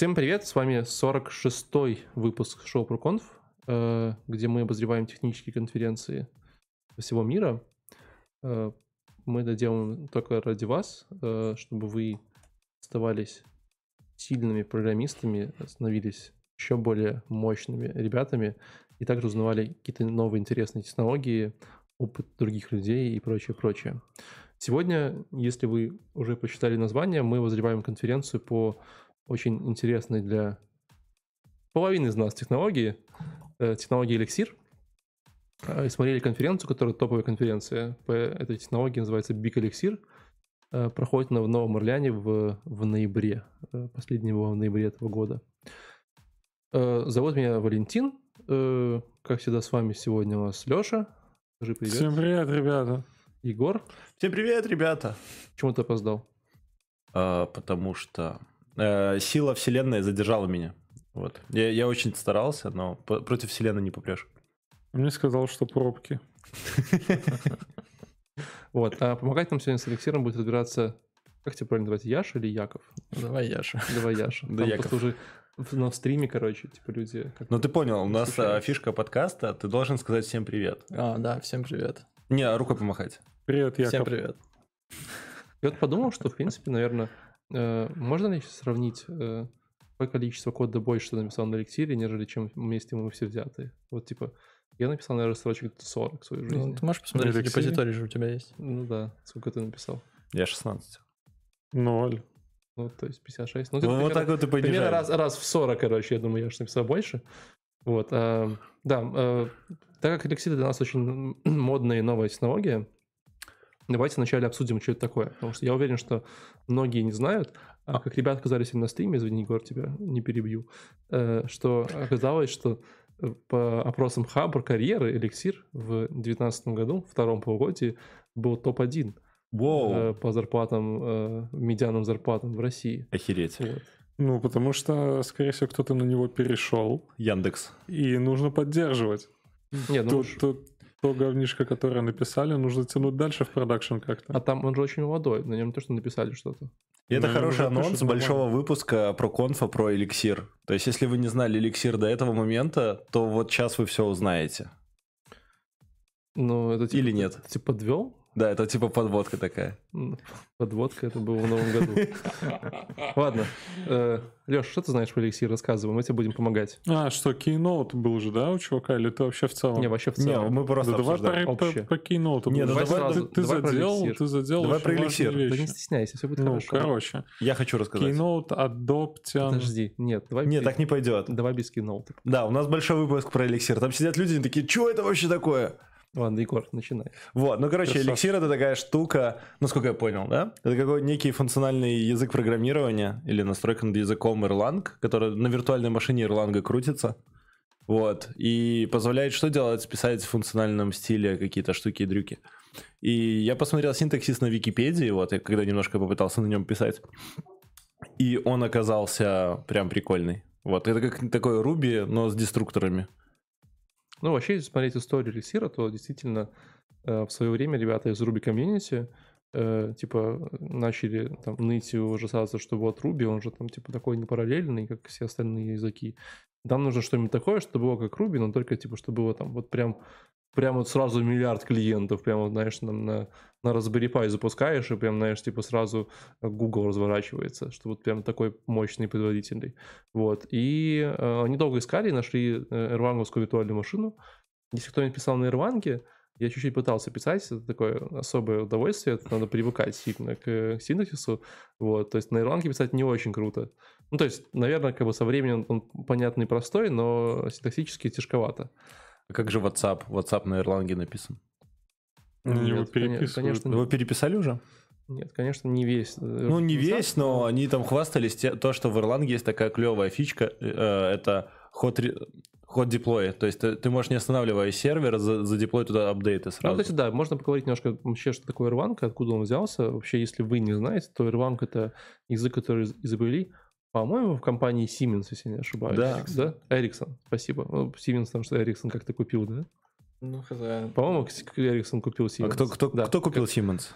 Всем привет, с вами 46-й выпуск шоу ProConf, э, где мы обозреваем технические конференции всего мира. Э, мы это делаем только ради вас, э, чтобы вы оставались сильными программистами, становились еще более мощными ребятами и также узнавали какие-то новые интересные технологии, опыт других людей и прочее, прочее. Сегодня, если вы уже посчитали название, мы возреваем конференцию по очень интересной для половины из нас технологии, э, технологии Elixir. Э, и смотрели конференцию, которая топовая конференция по этой технологии, называется Big Elixir. Э, проходит она в Новом Орлеане в, в ноябре, последний был в ноябре этого года. Зовут меня Валентин. Как всегда с вами сегодня у нас Леша. Скажи привет. Всем привет, ребята. Егор. Всем привет, ребята. Почему ты опоздал? А, потому что э, сила вселенной задержала меня. Вот. Я, я очень старался, но по- против вселенной не попрешь. Мне сказал, что пробки. Вот. А помогать нам сегодня с Алексеем будет разбираться как тебе правильно называть, Яша или Яков? Давай Яша. Давай Яша. Да, Яков. уже на стриме, короче, типа люди... Ну ты понял, у нас а, фишка подкаста, ты должен сказать всем привет. А, да, всем привет. Не, а рукой помахать. Привет, Яков. Всем привет. Я вот подумал, что, в принципе, наверное, можно ли сравнить, э, какое количество кода больше ты написал на эликсире, нежели чем вместе мы все взяты. Вот, типа, я написал, наверное, строчек 40 в своей жизни. Ну, ты можешь посмотреть, на репозиторий же у тебя есть. Ну да, сколько ты написал? Я 16. Ноль. Ну, то есть 56. Ну, ты, ну примерно, вот так вот и Примерно раз, раз в 40, короче, я думаю, я же написал больше. Вот, а, да, а, так как эликсир для нас очень модная и новая технология, давайте вначале обсудим, что это такое. Потому что я уверен, что многие не знают, а как ребята оказались на стриме, извини, Егор, тебя не перебью, э, что оказалось, что по опросам Хабр карьеры эликсир в 2019 году, втором полугодии, был топ-1 Wow. Э, по зарплатам, э, медианным зарплатам в России. Охереть. Вот. Ну, потому что, скорее всего, кто-то на него перешел. Яндекс. И нужно поддерживать. Нет, ну... Тут, тут то говнишко, которое написали, нужно тянуть дальше в продакшн как-то. А там он же очень молодой, на нем то, что написали что-то. И это хороший анонс большого выпуска про конфа про эликсир. То есть, если вы не знали эликсир до этого момента, то вот сейчас вы все узнаете. Ну, это типа, Или нет? Ты, типа подвел? Да, это типа подводка такая. Подводка, это было в новом году. Ладно. Э, Леш, что ты знаешь про эликсир? Рассказывай, мы тебе будем помогать. А, что, кейноут был же, да, у чувака? Или ты вообще в целом? Не, вообще в целом. Не, мы просто да давай по, по, по кейноуту. Не, ну давай, давай, ты, ты давай задел, ты задел Давай про эликсир. Да не стесняйся, все будет ну, хорошо. короче. Я хочу рассказать. Кейноут, Adoption. Подожди, нет, давай... Нет, так не пойдет. Давай без кейноута. Да, у нас большой выпуск про эликсир. Там сидят люди такие, что это вообще такое? Ладно, Егор, начинай. Вот, ну, короче, Красавчик. эликсир это такая штука, насколько я понял, да? Это какой некий функциональный язык программирования или настройка над языком Erlang, который на виртуальной машине Erlang крутится. Вот, и позволяет что делать? Писать в функциональном стиле какие-то штуки и дрюки. И я посмотрел синтаксис на Википедии, вот, я когда немножко попытался на нем писать. И он оказался прям прикольный. Вот, это как такой Ruby, но с деструкторами. Ну, вообще, если смотреть историю эликсира, то действительно э, в свое время ребята из Ruby Community э, типа начали там ныть и ужасаться, что вот Ruby, он же там типа такой не параллельный, как все остальные языки. Нам нужно что-нибудь такое, чтобы было как Ruby, но только типа, чтобы было там вот прям прям вот сразу миллиард клиентов, прям, вот, знаешь, на, на, на Raspberry Pi запускаешь, и прям, знаешь, типа сразу Google разворачивается, что вот прям такой мощный производительный. Вот. И э, они долго искали, нашли эрванговскую виртуальную машину. Если кто-нибудь писал на эрванге, я чуть-чуть пытался писать, это такое особое удовольствие, это надо привыкать сильно к, к синтаксису, вот, то есть на Erlang писать не очень круто. Ну, то есть, наверное, как бы со временем он понятный и простой, но синтаксически тяжковато. А как же WhatsApp? WhatsApp на Erlang написан. Нет, его переписывают. Конечно, Его переписали уже? Нет, конечно, не весь. Э, ну, не весь, но они там хвастались те, то, что в Erlang есть такая клевая фичка, э, это ход, ход деплоя. То есть ты, ты можешь, не останавливая сервер, за, задеплой туда апдейты сразу. Ну, кстати, да, можно поговорить немножко вообще, что такое Erlang, откуда он взялся. Вообще, если вы не знаете, то Erlang — это язык, который изобрели по-моему, в компании Siemens, если не ошибаюсь. Да. Да? Ericsson, спасибо. Ну, Siemens, потому что Ericsson как-то купил, да? Ну, хз. По-моему, Ericsson купил Siemens. А кто, кто, да. кто купил Siemens?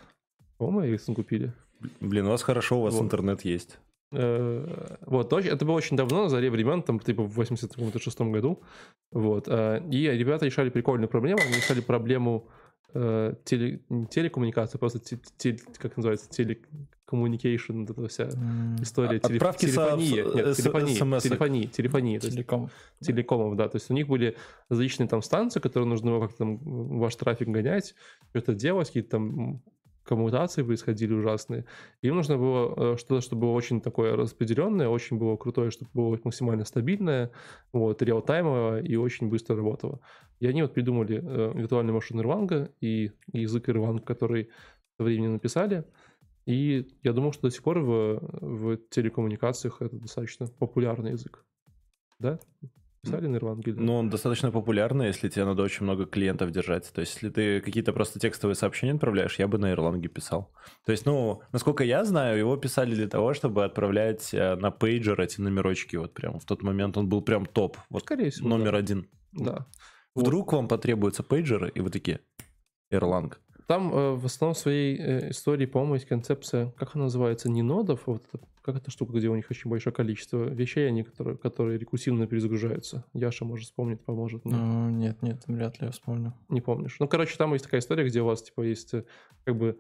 По-моему, Ericsson купили. Блин, у вас хорошо, у вас вот. интернет есть. Э, Вот, это было очень давно, на заре времен, там, типа, в 86 году. Вот. э, И ребята решали прикольную проблему. Они решали проблему э, теле, не телекоммуникации, а просто те- те- как называется, телекоммуникейшн, вот эта вся история. От- отправки со- телефонии. Нет, телефонии, смс-ок. телефонии, телефонии. То есть Телеком. телекомов, да. То есть у них были различные там станции, которые нужно как-то там ваш трафик гонять, что-то делать, какие-то там коммутации происходили ужасные. Им нужно было э, что-то, чтобы было очень такое распределенное, очень было крутое, чтобы было максимально стабильное, вот, реалтаймовое и очень быстро работало. И они вот придумали э, виртуальную машину Erlang и язык Erlang, который со временем написали. И я думал, что до сих пор в, в телекоммуникациях это достаточно популярный язык. Да? Писали на или- Ну, он достаточно популярный, если тебе надо очень много клиентов держать. То есть, если ты какие-то просто текстовые сообщения отправляешь, я бы на Erlang писал. То есть, ну, насколько я знаю, его писали для того, чтобы отправлять э, на пейджер эти номерочки. Вот прям в тот момент он был прям топ. Вот Скорее всего, номер да. один. Да. Вдруг вам потребуются пейджеры, и вы такие, Erlang. Там э, в основном в своей э, истории, по-моему, есть концепция, как она называется, не нодов, а вот это, как эта штука, где у них очень большое количество вещей, они, которые, которые рекурсивно перезагружаются. Яша, может, вспомнит, поможет. мне. Ну, нет, нет, вряд ли я вспомню. Не помнишь. Ну, короче, там есть такая история, где у вас, типа, есть э, как бы...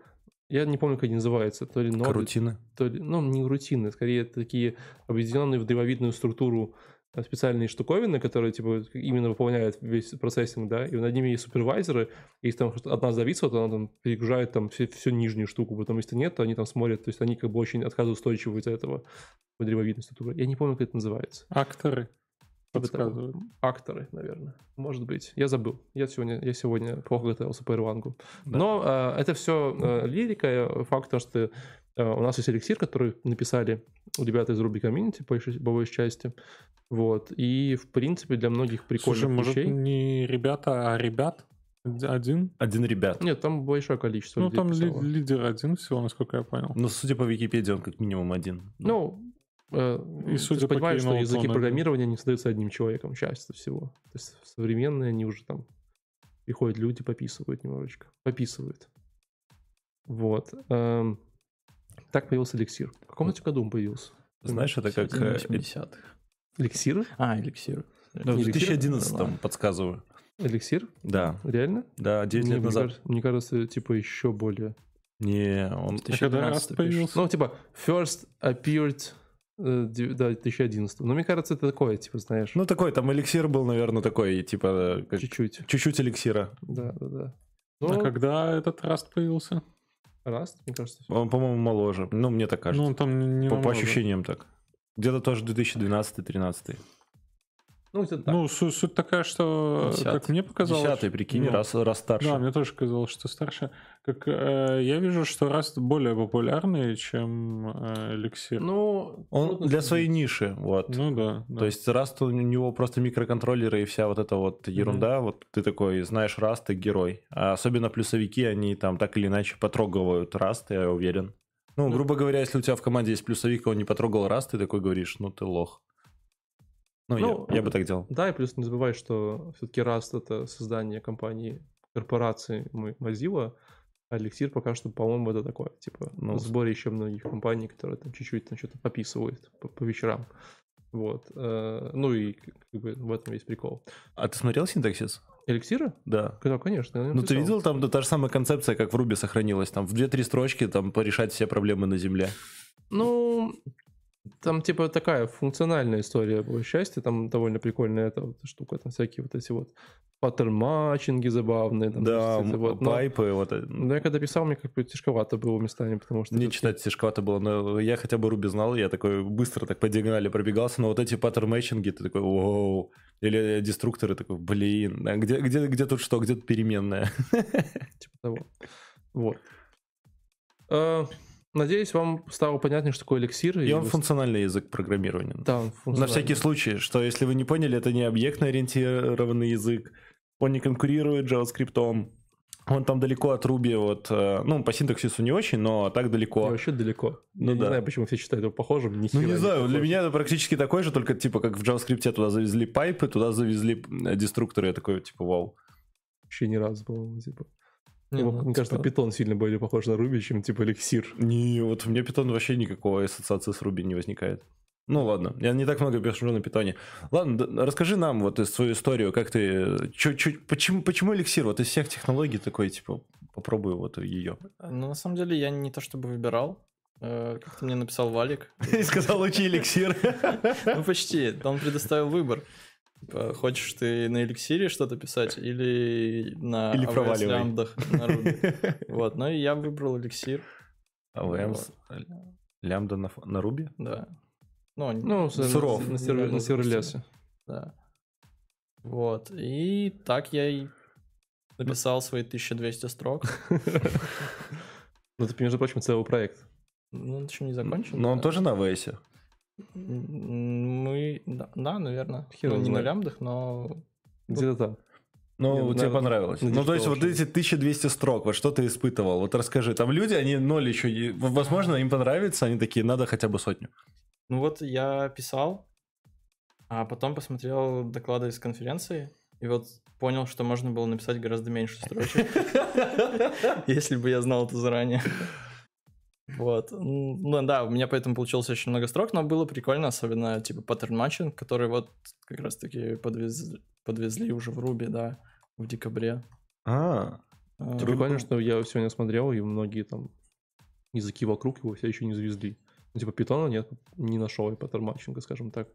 Я не помню, как они называются. То ли ноды, Карутины. то ли... Ну, не рутины, скорее это такие объединенные в древовидную структуру специальные штуковины, которые, типа, именно выполняют весь процессинг, да, и над ними есть супервайзеры, и если там одна зависла, то она там перегружает там все, всю нижнюю штуку, потом если нет, то они там смотрят, то есть они как бы очень отказоустойчивы из-за этого в древовидной структуре. Я не помню, как это называется. Акторы Типа подсказывают. Акторы, наверное. Может быть. Я забыл. Я сегодня, я сегодня плохо готовился по Ирлангу. Но э, это все лирика. э, Факт то, что у нас есть эликсир, который написали ребята из Ruby Community по большей, по большей части. Вот. И, в принципе, для многих прикольных Слушай, может, вещей... не ребята, а ребят? Один? Один ребят. Нет, там большое количество Ну, людей там ли- лидер один всего, насколько я понял. Ну, судя по Википедии, он как минимум один. Ну, э, И ты судя же по понимаешь, что языки программирования не создаются одним человеком, часто всего. То есть современные, они уже там приходят люди, пописывают немножечко. Пописывают. Вот. Так появился эликсир. В каком это году он появился? Знаешь, это как... э, 80-х. Эликсир? А, эликсир. да, в не эликсир? 2011 подсказываю. Эликсир? Да, Реально? да, 9 Не, лет мне назад. кажется- мне кажется, типа еще более... Не, он... А когда 2012 Rust пишет. появился? Ну, типа, first appeared... э, Да, 2011. Но мне кажется, это такое, типа, знаешь, Ну, такой, там эликсир был, наверное, такой, типа, как- чуть-чуть. чуть-чуть эликсира. Да, да, да. А Ну, когда этот Rust появился? Раз, мне кажется, Он, по-моему, моложе. Ну, мне так Ну, кажется. он там не, по, по ощущениям так. Где-то тоже 2012-2013. Ну, это так. Ну, су- суть такая, что, Десятый. как мне показалось... Десятый, прикинь, ну, раз, раз старше. Да, мне тоже казалось, что старше. Как э, я вижу, что Rust более популярный, чем э, Elixir. Ну, Он для своей ниши, вот. Ну да. да. То есть Rust у него просто микроконтроллеры и вся вот эта вот ерунда, вот ты такой знаешь Rust и герой. А особенно плюсовики, они там так или иначе потрогивают Rust, я уверен. Ну, Ну. грубо говоря, если у тебя в команде есть плюсовик, и он не потрогал Rust, ты такой говоришь, ну ты лох. Ну, Ну, я, я бы так делал. Да, и плюс не забывай, что все-таки Rust это создание компании, корпорации Mozilla, а Elixir пока что, по-моему, это такое, типа, Ну, сборе еще многих компаний, которые там чуть-чуть там что-то пописывают по, по вечерам. Вот. э, Ну и как бы в этом весь прикол. А ты смотрел синтаксис? Эликсира? Да. Да, конечно. Ну, ты видел, там да, та же самая концепция, как в Руби сохранилась. Там в 2-3 строчки там порешать все проблемы на земле. Ну, там типа такая функциональная история, по счастью, там довольно прикольная эта вот штука, там всякие вот эти вот pattern matching и забавные. Там, да, есть вот, но- pipe ы. Вот, э, Но я когда писал, мне как бы тяжковато было местами, потому что... Мне это читать тяжковато было, но я хотя бы Ruby знал, я такой быстро так по диагонали пробегался, но вот эти pattern matching и, ты такой, воу, или деструкторы, такой, блин, а где, где, где тут что, где тут переменная? Типа того. Вот. Надеюсь, вам стало понятнее, что такое эликсир. И он вы- функциональный язык программирования. Да, он На функциональный. всякий случай, что если вы не поняли, это не объектно-ориентированный язык, он не конкурирует JavaScript, он там далеко от Ruby, вот, э, ну, по синтаксису не очень, но так И далеко. вообще далеко. Ну я не да. знаю, почему все считают его похожим. ни Ну, не знаю, для похож. меня это практически такой же, только типа как в JavaScript туда завезли pipe ы, туда завезли деструкторы, я такой, типа, вау. Вообще ни разу, по-моему, типа. Не, Мне ну, кажется, типа, Python сильно более похож на Ruby, чем типа эликсир. Не, вот у меня Python вообще никакой ассоциации с Ruby не возникает. Ну ладно, я не так много пишу на Python е. Ладно, д- расскажи нам вот свою историю, как ты, чё- чё- почему, почему эликсир? Вот из всех технологий такой, типа, попробую вот ее. Ну, на самом деле, я не то чтобы выбирал. Э, Как-то мне написал Валик. И сказал, учи эликсир. Ну, почти. Он предоставил выбор. Типа, хочешь ты на эликсире что-то писать или на Или AWS лямбдах на Ruby. Вот, ну и я выбрал эликсир, с- лямбда на, на Руби? да. Ну, Ну, Суров. на, сервер- на серверлесе. да. Вот, и так я и написал свои 1200 строк. Ну, это, между прочим, целый проект. Ну, он еще не закончен. Но он тоже на АВС. Мы, да, да, наверное. Хер Ну, не на лямбдах, но Где-то там. Ну, Не, ну, тебе наверное, понравилось. на Ну, то есть, вот диктово эти 1200 строк, вот что ты испытывал? Вот расскажи. Там люди, они ноль еще... Возможно, им понравится, они такие, надо хотя бы сотню. Ну вот я писал, а потом посмотрел доклады из конференции, и вот понял, что можно было написать гораздо меньше строчек, если бы я знал это заранее. Вот. Ну да, у меня поэтому получилось очень много строк, но было прикольно, особенно типа паттерн матчинг, который вот как раз-таки подвез- подвезли уже в Руби, да, в декабре. А, А, Прикольно, что я сегодня смотрел, и многие там языки вокруг его все еще не завезли. Ну, типа Python а нет, не нашел я pattern matching а, скажем так.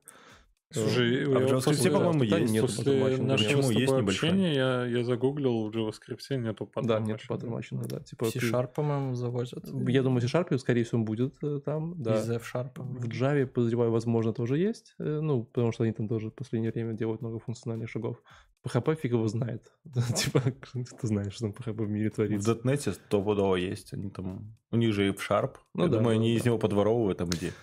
Слушай, А в JavaScript, по-моему, есть. нету После нашего Почему? Есть общения я, я загуглил в JavaScript, нету Да, нет pattern matching а, да. Типа, в ты- C-Sharp, по-моему, завозят. Я думаю, C-Sharp, скорее всего, будет э, там, да. Из F-Sharp. В Java, подозреваю, возможно, тоже есть. э, Ну, потому что они там тоже в последнее время делают много функциональных шагов. PHP фиг его знает. Типа, ты знаешь, что там PHP в мире в творится. .NET стопудово есть. Они там... У них же и в Sharp. Ну Я да, думаю, да, они да. из него подворовывают там идеи.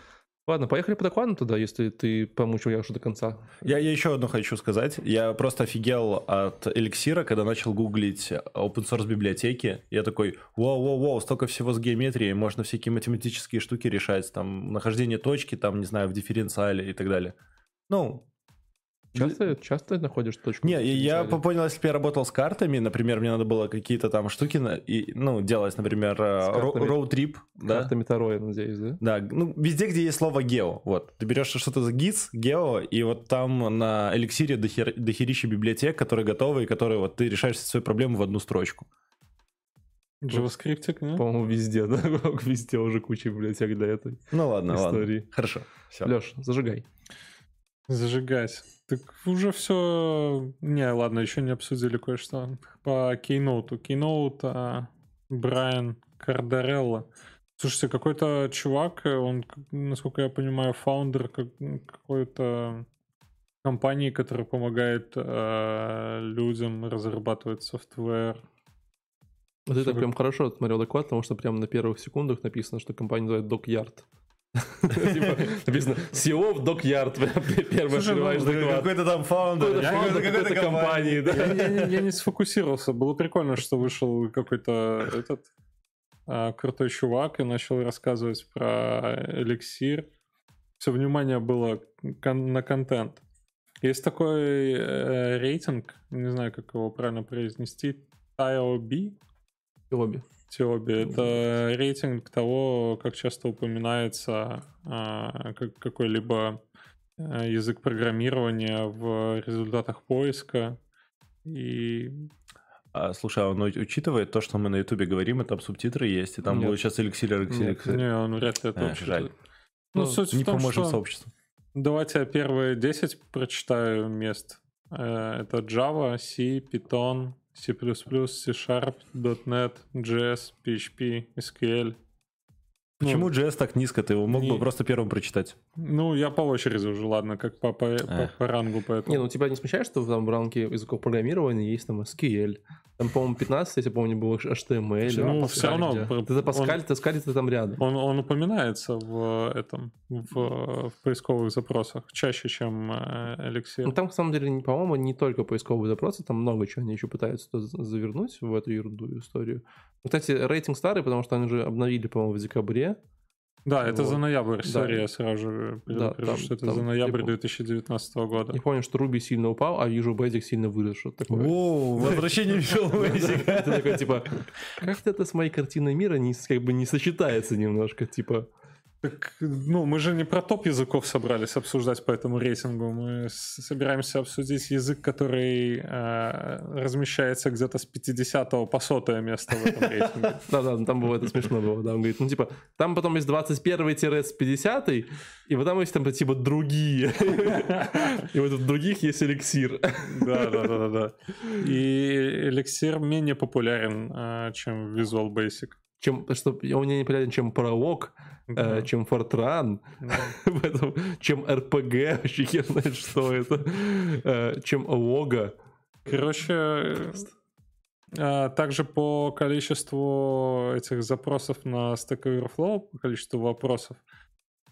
Ладно, поехали по докладу тогда, если ты помучил Яшу до конца. Я, я еще одно хочу сказать. Я просто офигел от эликсира, когда начал гуглить open source библиотеки. Я такой, вау-вау-вау, столько всего с геометрией, можно всякие математические штуки решать, там, нахождение точки, там, не знаю, в дифференциале и так далее. Ну, Часто, часто находишь точку? не, я понял, если бы я работал с картами, например, мне надо было какие-то там штуки, на- и, ну, делать, например, э, роуд-трип, да? Картами Таро, я надеюсь, да? Да, ну везде, где есть слово гео. Вот. Ты берешь что-то за гиз, гео, и вот там на эликсире дохер, дохерища библиотек, которые готовы, и которые вот ты решаешь свою проблему в одну строчку. JavaScript, нет? По-моему, везде, да? Везде уже куча библиотек для этой Ну ладно, истории. ладно. Хорошо. Все. Леш, зажигай. Зажигать. Так уже все... Не, ладно, еще не обсудили кое-что. По Keynote. Keynote а, Брайан Кардарелло. Слушайте, какой-то чувак, э, он, насколько я понимаю, фаундер как- какой-то компании, которая помогает э, людям разрабатывать софтвер. Вот это прям хорошо смотрел доклад, потому что прямо на первых секундах написано, что компания называется Dockyard. Типа, Написано SEO в. Прям Первое открываешь доклад. Какой-то там фаундер, Какой-то компании. Я, не- сфокусировался. Было прикольно, что вышел какой-то этот а, крутой чувак и начал рассказывать про эликсир. Все внимание было на контент. Есть такой э, рейтинг, не знаю, как его правильно произнести, TIOB, Обе. Тиоби. Это рейтинг того, как часто упоминается а, как- какой-либо а, язык программирования в результатах поиска. И А, слушай, а он учитывает то, что мы на Ютубе говорим, и там субтитры есть, и там Нет. будет сейчас эликсир, эликсир, эликсир. не, он вряд ли это А, жаль. Ну, Ну, суть Не в том, поможем что... сообществу. Давайте я первые 10 прочитаю мест. Э, Это Java, C, Python, C++, C-Sharp, .NET, JS, PHP, SQL. Ну, Почему JS так низко? Ты его мог бы не- просто первым прочитать. Ну, я по очереди уже, ладно, как по, по, по- по рангу, поэтому... Не, ну тебя не смущает, что там в рамке языков программирования есть там SQL? Там, по-моему, 15, если помню, было HTML. Ну, а Pascal равно, где? Это Паскаль, Таскаль, ты там рядом. Он, он упоминается в этом, в, в поисковых запросах чаще, чем э, эликсир. Ну, там, на самом деле, по-моему, не только поисковые запросы, там много чего они еще пытаются за- завернуть в эту ерунду историю. Кстати, рейтинг старый, потому что они уже обновили, по-моему, в декабре. Да, это Вот. за ноябрь, Да. сори, я сразу же предупрежу, там- что это там, за ноябрь типа, 2019 года. Я помню, что Ruby сильно упал, а Visual Basic сильно вырос, что-то такое. О, возвращение Visual Basic. Ты такой, типа, как-то это с моей картиной мира не, как бы не сочетается немножко, типа... Так, ну, мы же не про топ языков собрались обсуждать по этому рейтингу. Мы собираемся обсудить язык, который э, размещается где-то с 50 по 100 место в этом рейтинге. Да-да, ну там было это смешно было, да, он говорит, ну, типа, там потом есть 21-50, и вот там есть, там, типа, другие. И вот в других есть эликсир. Да, да, да, да, да. И эликсир менее популярен, э, чем Visual Basic. Чем, что он мне не понятен, чем пролог, э, чем Fortran, Да. Чем РПГ, вообще хер знает, что это, э, чем лого. Короче, э, а, также по количеству этих запросов на Stack Overflow, по количеству вопросов,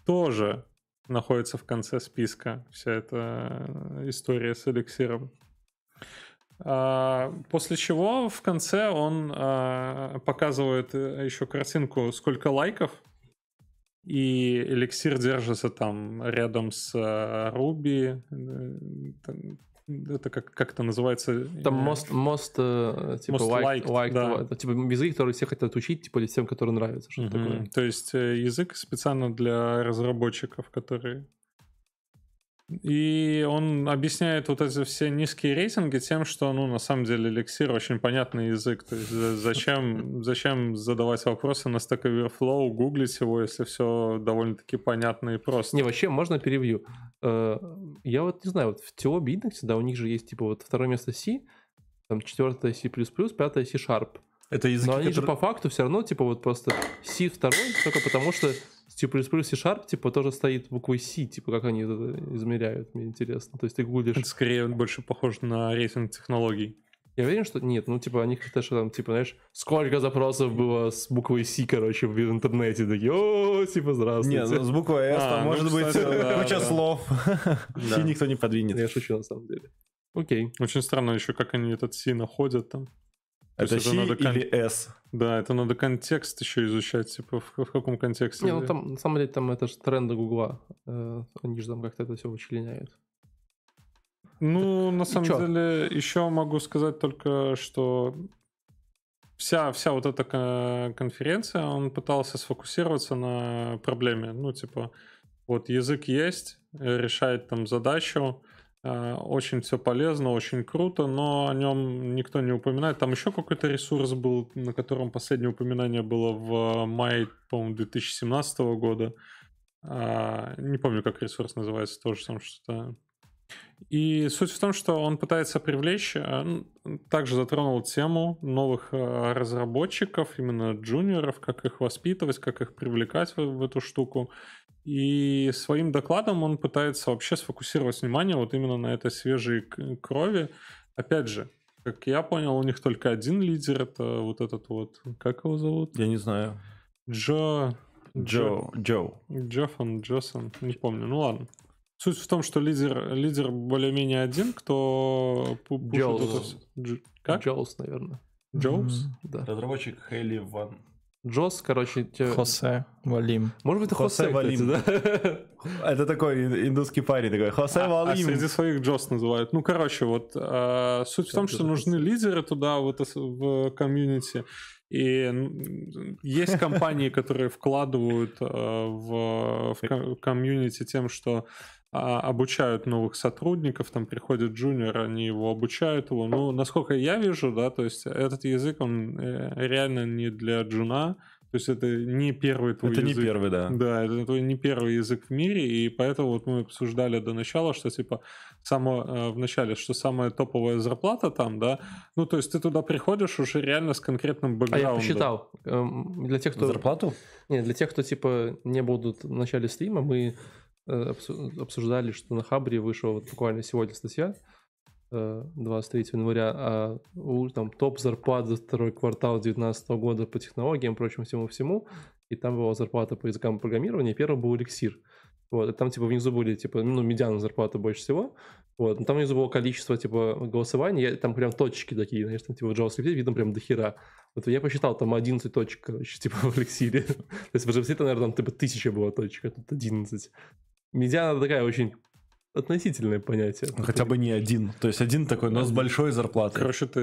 тоже находится в конце списка вся эта история с эликсиром. А, После чего в конце он показывает еще картинку, сколько лайков, и эликсир держится там рядом с а, Ruby. э, Это как, как это называется? Там Э, most, most, э, типа, Most liked, liked, liked, да. типа, язык, который все хотят учить, типа, или тем, которые Мгм. такое. То есть э, язык специально для разработчиков, которые... И он объясняет вот эти все низкие рейтинги тем, что, ну, на самом деле, эликсир очень понятный язык. То есть за- зачем, зачем задавать вопросы на Stack Overflow, гуглить его, если все довольно-таки понятно и просто. Не, вообще, можно перевью. Э, Я вот не знаю, вот в TOB Index, да, у них же есть, типа, вот второе место C, там четвертое C++, пятое C-Sharp. Это языки, Но они же которые- по факту все равно, типа, вот просто C второй, только потому что C++ C-Sharp, типа, тоже стоит буквой C, типа, как они это измеряют, мне интересно. То есть ты гуглишь... Это скорее больше похоже на рейтинг технологий. Я уверен, что нет, ну, типа, они как-то что там, типа, знаешь, сколько запросов было с буквой C, короче, в интернете, такие, о, типа, Не, здравствуйте. ну с буквой S А, там ну, может быть кстати, э, да, куча да. слов. Да. И никто не подвинет. Я шучу, на самом деле. Окей. Очень странно еще, как они этот C находят там. То Это C надо кон- или S? Да, это надо контекст еще изучать, типа в, в каком контексте. Не, ну там, на самом деле, там это же тренды Гугла. Э, Они же там как-то это все вычленяют. Ну, на самом чё? деле, еще могу сказать только, что вся, вся вот эта ко- конференция, он пытался сфокусироваться на проблеме. Ну, типа, вот язык есть, решает там задачу, очень все полезно, очень круто, но о нем никто не упоминает. Там еще какой-то ресурс был, на котором последнее упоминание было в мае, по-моему, 2017 года. А, не помню, как ресурс называется, тоже там что-то и суть в том, что он пытается привлечь, э, также затронул тему новых э, разработчиков, именно джуниоров, как их воспитывать, как их привлекать в, в эту штуку. И своим докладом он пытается вообще сфокусировать внимание вот именно на этой свежей крови. Опять же, как я понял, у них только один лидер, это вот этот вот, как его зовут? Я не знаю. Джо... Джо. Джо. Джоффан, Джосон, не помню. Ну ладно. Суть в том, что лидер, лидер более-менее один, кто пу- пушит Джоус. это всё. Дж- Как? Джоус, наверное. Джоус? Да. Разработчик Хейли Ван. Джос, короче, те- Хосе, Валим. Может быть, это Хосе Хосе, кстати, да? Это такой ин- индусский парень такой. Хосе А, а Валим. среди своих Джос называют. Ну, короче, вот а, суть в том, что нужны лидеры туда, в, это, в комьюнити. И есть компании, которые вкладывают а, в, в ко- комьюнити тем, что а, обучают новых сотрудников, там приходит джуниор, они его обучают его. Ну, насколько я вижу, да, то есть этот язык, он э, реально не для джуна, то есть это не первый твой Это не язык. первый, да. Да, это твой не первый язык в мире, и поэтому вот мы обсуждали до начала, что типа само, э, в начале, что самая топовая зарплата там, да, ну то есть ты туда приходишь уже реально с конкретным А я бэкграундом. посчитал. Эм, Для тех, кто... Зарплату? Не, для тех, кто, типа, не будут в начале стрима, мы обсуждали, что на Хабре вышла вот буквально сегодня статья, э, 23 января, а там топ зарплат за второй квартал 2019 года по технологиям, прочему всему-всему, и там была зарплата по языкам программирования, первым был эликсир. Вот, и там, типа, внизу были, типа, ну, медиана зарплаты больше всего. Вот, но там внизу было количество, типа, голосований, я- там прям точки такие, знаешь, там, типа, в JavaScript видно прям до хера. Вот я посчитал, там 11 точек, короче, типа, в эликсире. То есть в JavaScript, наверное, там, типа, тысяча было точек, а тут 11. Медиана такая очень относительное понятие. Ну, Хотя бы не один. То есть один такой, но с большой зарплатой. Короче, ты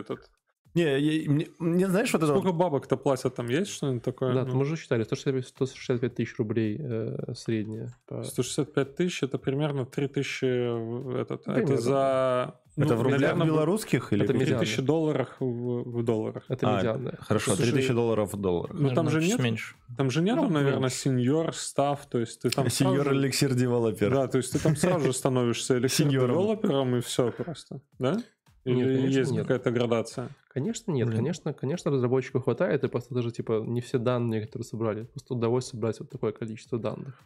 этот... Не, я- мне, мне знаешь, вот это... Сколько бабок-то платят там? Есть что-нибудь такое? Да, Ну, мы уже считали, 165, 165 тысяч рублей э, средняя. по- 165 тысяч, это примерно 3000 в- этот, Примерно, это за... Это ну, в рублях наверное, белорусских или... это медиана. 3000 долларов в, в долларах. Это А, медианная. Хорошо, Слушай, 3000 долларов в долларах. Ну, там же нет, меньше. там же нету, Ну, наверное, сеньор, став, то есть ты там Сеньор эликсир девелопер. Да, то есть ты там сразу же становишься эликсир Сеньором. девелопером и все просто, да? Или Нет, конечно, есть нет. какая-то градация? Конечно, нет. Блин. Конечно, конечно, разработчиков хватает, и просто даже, типа, не все данные, которые собрали. Просто удалось собрать вот такое количество данных.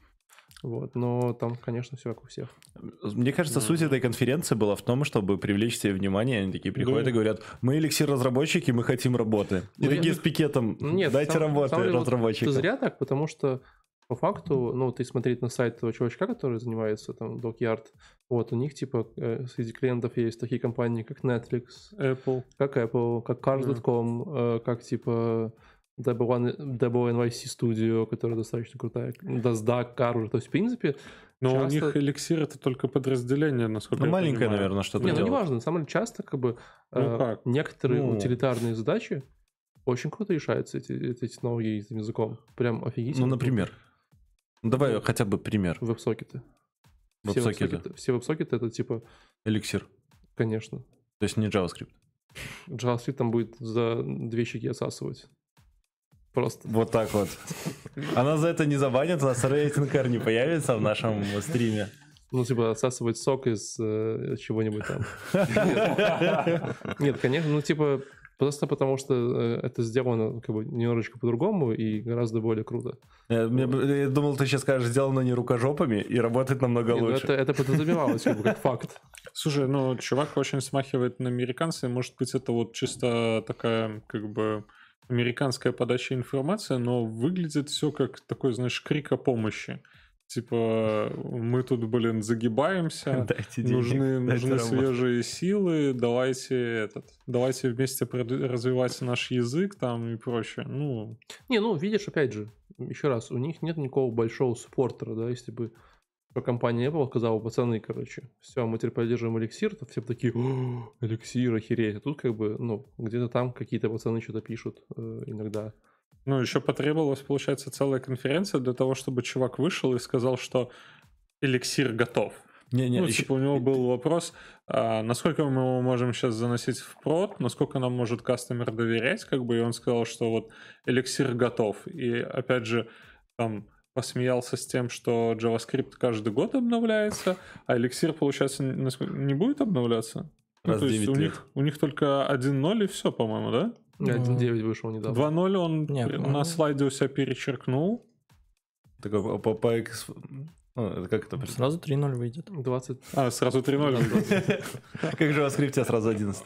Вот, но там, конечно, все как у всех. Мне кажется, суть этой конференции была в том, чтобы привлечь себе внимание. Они такие приходят Да. и говорят, мы эликсир-разработчики, мы хотим работы. И Ну, такие я- с пикетом, Ну, Нет, дайте сам- работы вот разработчикам. Ты зря так, потому что по факту, ну, ты смотреть на сайт этого чувачка, который занимается там Dockyard, вот, у них, типа, э, среди клиентов есть такие компании, как Netflix, Apple. как Apple, как Cars.com, э, как, типа, DB1 NYC Studio, которая достаточно крутая, DasDAC, Car уже, то есть, в принципе, Но у Часто- них эликсир это только подразделение, насколько Ну, я маленькое, понимаю. наверное, что-то не, ну, делает. неважно, на самом деле, часто, как бы, Ну э, как? некоторые Ну. утилитарные задачи очень круто решаются эти, эти технологии этим языком. Прям офигительно. Ну, например. Ну, давай хотя бы пример. Веб-сокеты. Все Веб-сокеты. веб-сокеты, все веб-сокеты это типа, Эликсир. конечно. То есть не JavaScript. JavaScript там будет за две щеки отсасывать. Просто. Вот так вот. Она за это не забанит, у нас рейтинг не появится в нашем стриме. Ну, типа, отсасывать сок из э, чего-нибудь там. Нет, конечно, ну, типа, просто потому что э, это сделано как бы немножечко по-другому и гораздо более круто. Э, Я думал, ты сейчас скажешь, сделано не рукожопами и работает намного ну, лучше. это, это подразумевалось как бы как факт. Слушай, ну, чувак очень смахивает на американца, и, может быть, это вот чисто такая, как бы, американская подача информации, но выглядит все как такой, знаешь, крик о помощи. Типа, мы тут, блин, загибаемся, Дайте денег, нужны, дайте нужны работу. свежие силы, давайте этот, давайте вместе развивать наш язык там и прочее. Ну, Не, ну, видишь, опять же, еще раз, у них нет никакого большого суппортера, да, если бы компания Apple сказала, пацаны, короче, все, мы теперь поддерживаем эликсир, то все такие, «О, эликсир, охереть. А тут как бы, ну, где-то там какие-то пацаны что-то пишут э, иногда. Ну, еще потребовалась, получается, целая конференция для того, чтобы чувак вышел и сказал, что эликсир готов. Не, не, ну, еще- типа, у него был вопрос, а, насколько мы его можем сейчас заносить в прод, насколько нам может кастомер доверять, как бы, и он сказал, что вот эликсир готов. И, опять же, там посмеялся с тем, что JavaScript каждый год обновляется, а эликсир, получается, не будет обновляться? Ну, Раз то есть 9 у лет. них, у них только 1.0 и все, по-моему, да? Ну, 1.9 вышел недавно. 2.0 он Не, на по-моему. слайде у себя перечеркнул. Такой по, по- по ну, как это? Сразу 3.0 выйдет. 20. А, сразу 3.0. Как же в JavaScript сразу 11.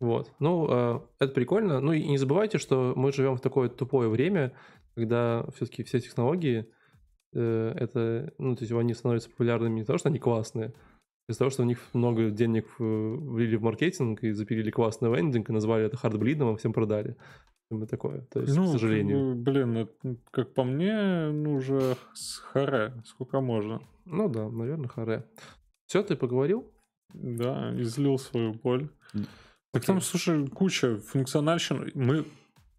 Вот. Ну, э, это прикольно. Ну и не забывайте, что мы живем в такое тупое время, когда все-таки все технологии, э, это, ну, то есть они становятся популярными не потому, что они классные, а из-за того, что у них много денег влили в маркетинг и запилили классный лендинг и назвали это хардблидом, а всем продали. И такое. То есть, Ну, к сожалению. блин, это, как по мне, ну уже с харе, сколько можно. Ну да, наверное, харе. Все, ты поговорил? Да, излил свою боль. Так там, слушай, куча функциональщин. Мы,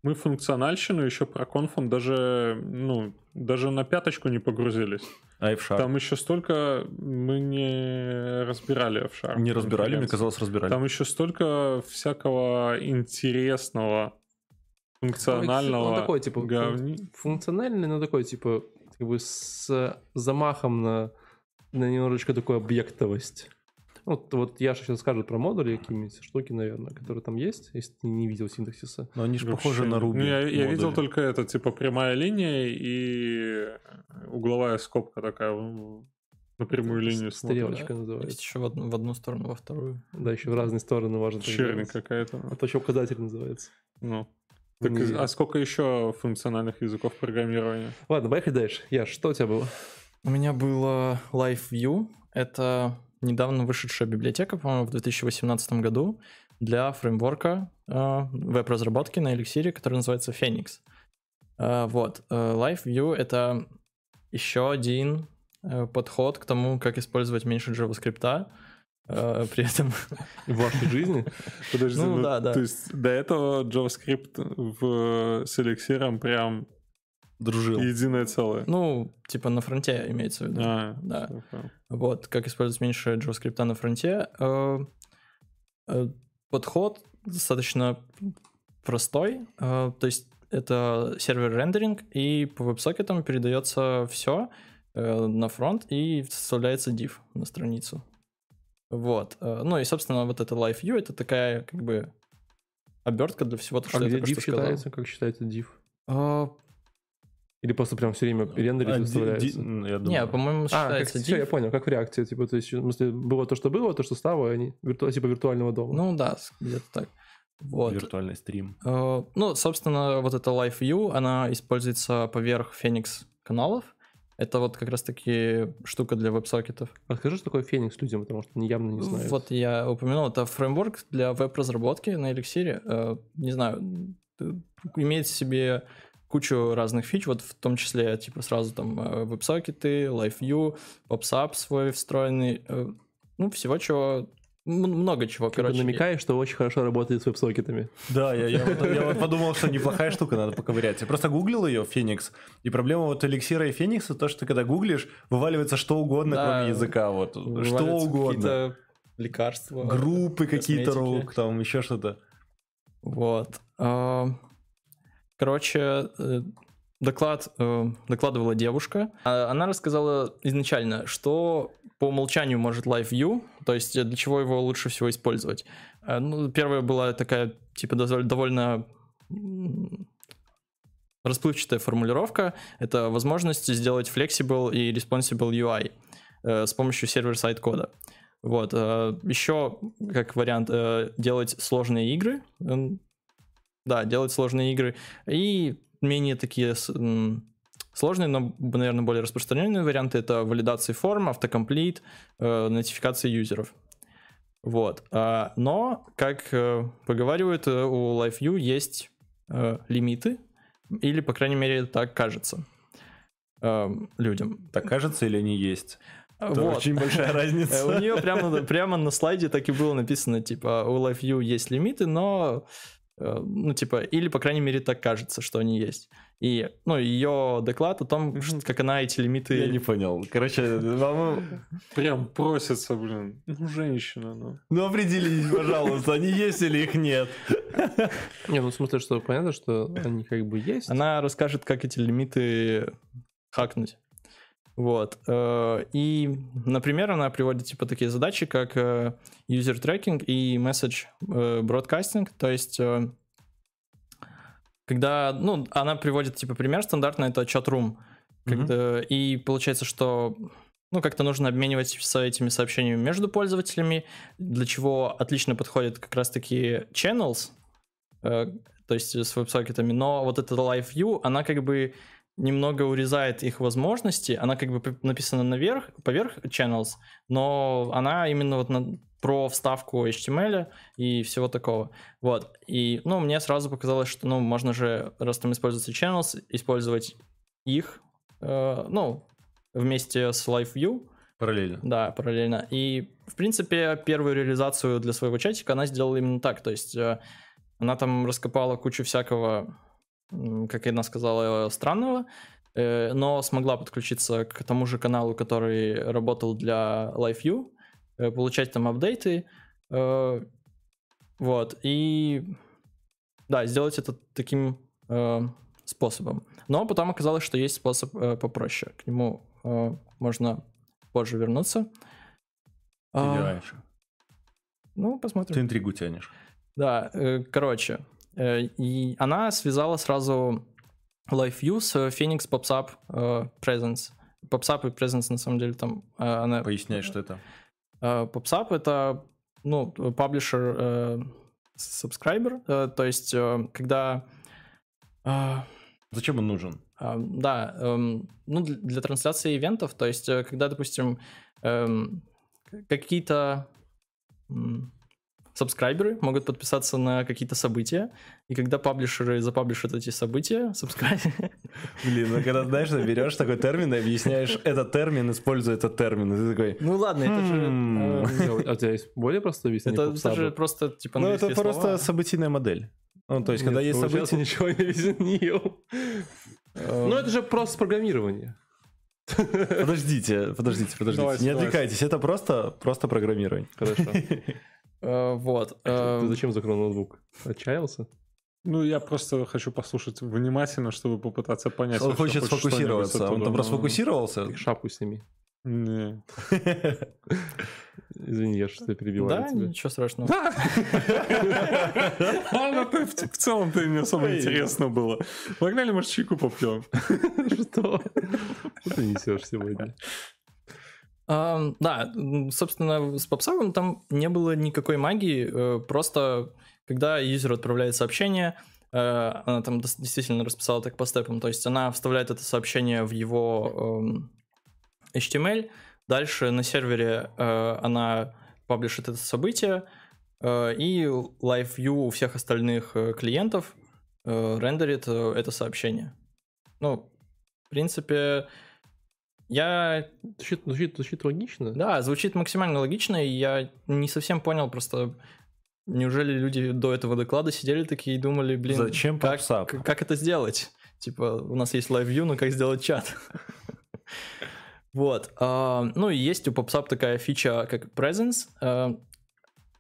мы функциональщину еще про конфом даже, ну, даже на пяточку не погрузились. А F-Sharp? Там еще столько мы не разбирали F-Sharp. Не разбирали, мне казалось, разбирали. Там еще столько всякого интересного, функционального Он такой, типа, говни- функциональный, но такой, типа, как бы с замахом на, на немножечко такую объектовость. Вот, вот Яша сейчас скажет про модули, какие-нибудь штуки, наверное, которые там есть, если ты не видел синтаксиса. Но они же Вообще похожи на нет. Ruby. Ну, я, я видел только это, типа, прямая линия и угловая скобка такая в- на прямую линию смотрит. Стрелочка Есть называется. еще в одну, в одну сторону, во вторую. Да, еще в разные стороны можно. Черник делать. какая-то. Это еще указатель называется. Ну. Так, Не- а сколько еще функциональных языков программирования? Ладно, поехали дальше. Я, что у тебя было? У меня было LiveView. Это недавно вышедшая библиотека, по-моему, в 2018 году для фреймворка э, веб-разработки на Elixir, который называется Phoenix. Э, вот. э, LiveView — это еще один э, подход к тому, как использовать меньше JavaScript. э, при этом В вашей жизни? Подожди, Ну, ну, да, да. то есть до этого JavaScript в, с эликсиром прям Дружил. единое целое. Ну, типа на фронте имеется в виду. А, да. понял. Вот, как использовать меньше JavaScript на фронте. Э, э, Подход достаточно простой. э, То есть это сервер рендеринг, и по веб-сокетам передается все на фронт и вставляется div на страницу. Вот. Ну и, собственно, вот это Live View, это такая как бы обертка для всего, то, что А я где только div что сказал. считается? Как считается div? Или просто прям все время рендерит А, выставляется? ди- Не, по-моему, А, как, считается всё, я понял, как в реакции, типа, то есть, в смысле, было то, что было, то, что стало, и они вирту- типа виртуального дома. Ну да, где-то так. Вот. Виртуальный стрим. Э, Ну, собственно, вот эта Live View, она используется поверх Phoenix каналов. Это вот как раз-таки штука для веб-сокетов. Расскажи, что такое Феникс людям, потому что они явно не знают. Вот я упомянул, это фреймворк для веб-разработки на Elixir. Э, Не знаю, имеет в себе кучу разных фич, вот в том числе, типа, сразу там э, веб-сокеты, Live View, PopSap свой встроенный, э, ну, всего чего, много чего, Как бы короче. намекаешь, что очень хорошо работает с веб-сокетами. Да, я, я вот, я вот подумал, что неплохая штука, надо поковырять. Я просто гуглил ее, Феникс, и проблема вот эликсира и Феникса, то, что когда гуглишь, вываливается что угодно, Да, кроме языка, вот, что угодно. Какие-то лекарства. Группы какие-то, рук, там еще что-то. Вот. А, Короче, э, доклад э, докладывала девушка. А Она рассказала изначально, что по умолчанию может Live View, то есть э, для чего его лучше всего использовать. Ну, первая была такая, типа, доволь- довольно расплывчатая формулировка. Это возможность сделать flexible и responsible UI с помощью server-side кода. Вот. Еще, как вариант, делать сложные игры. Да, делать сложные игры. И менее такие сложные, но, наверное, более распространенные варианты это валидации форм, autocomplete, э, нотификации юзеров. Вот. А, Но, как э, поговаривают, э, у LiveView есть э, лимиты, или, по крайней мере, так кажется э, людям. Так кажется или не есть? Это Вот. очень большая Э, У разница. нее прямо, прямо на слайде так и было написано, типа, у LiveView есть лимиты, но, ну, типа, или, по крайней мере, так кажется, что они есть. И, ну, ее доклад о том, как она эти лимиты... Я не понял. Короче, вам- Прям просится, блин. Ну, женщина, ну. ну определитесь, пожалуйста, они есть или их нет. Не, ну в смысле, что понятно, что они как бы есть. Она расскажет, как эти лимиты хакнуть. Вот. Э, И, например, она приводит типа такие задачи, как э, user tracking и message э, broadcasting. То есть, когда, ну, она приводит типа пример стандартный, это чат-рум. Когда, И получается, что ну, как-то нужно обмениваться этими сообщениями между пользователями, для чего отлично подходит как раз-таки channels, то есть с веб-сокетами, но вот эта Live View, она как бы немного урезает их возможности, она как бы написана наверх, поверх channels, но она именно вот на- про вставку HTML и всего такого. Вот. И, ну, мне сразу показалось, что, ну, можно же, раз там используется channels, использовать их, э, ну, вместе с Live View, Параллельно. да, параллельно. И, в принципе, первую реализацию для своего чатика она сделала именно так. То есть э, она там раскопала кучу всякого, как она сказала, странного, э, но смогла подключиться к тому же каналу, который работал для LiveView, э, получать там апдейты. э, Вот. И да, сделать это таким способом. Но потом оказалось, что есть способ попроще. К нему можно позже вернуться. Или А, раньше. ну, посмотрим. Ты интригу тянешь. Да, короче, и она связала сразу LiveView с Phoenix PopSap э, Presence. PopSap и Presence, на самом деле, там э, она... Поясняй, что это. Э, PopSap — это, ну, паблишер э, subscriber, э, то есть, э, когда Зачем он нужен? Да, эм, ну для, трансляции ивентов, то есть э, когда, допустим, эм, какие-то сабскрайберы могут подписаться на какие-то события, и когда паблишеры запаблишат эти события, сабскрайберы, Блин, ну когда, знаешь, ты берешь такой термин и объясняешь этот термин, используя этот термин, и ты такой... ну ладно, это же... «М, э, А у тебя есть более простое объяснение Это, же просто типа Ну, это просто событийная модель. Ну, то есть, когда есть события... ничего не объяснил. Э, Ну, это же просто программирование. Подождите, подождите, подождите. Давайте, не давайте. отвлекайтесь, это просто, просто программирование. Хорошо. э, Вот. Ты э, зачем закрыл ноутбук? Отчаялся? Ну, я просто хочу послушать внимательно, чтобы попытаться понять. Он хочет сфокусироваться. Он там просто Ну, сфокусировался. Так шапку сними. Не. Извини, я что-то перебиваю Да, тебя. ничего страшного. Ладно, ты в в целом-то не особо интересно было. Погнали, может, чайку попьем. Что? Что ты несешь сегодня? Ам, Да, собственно, с попсовым там не было никакой магии, э, просто когда юзер отправляет сообщение, э, она там действительно расписала так по степам, то есть она вставляет это сообщение в его эм, HTML, дальше на сервере э, она паблишит это событие, и Live View у всех остальных клиентов рендерит это сообщение. Ну, в принципе, я Звучит, звучит, звучит логично. да, звучит максимально логично, и я не совсем понял просто, неужели люди до этого доклада сидели такие и думали, блин, Зачем как, попсап? к- как это сделать? Типа, у нас есть Live View, но как сделать чат? Вот. а, Ну и есть у PopSap такая фича, как Presence. а,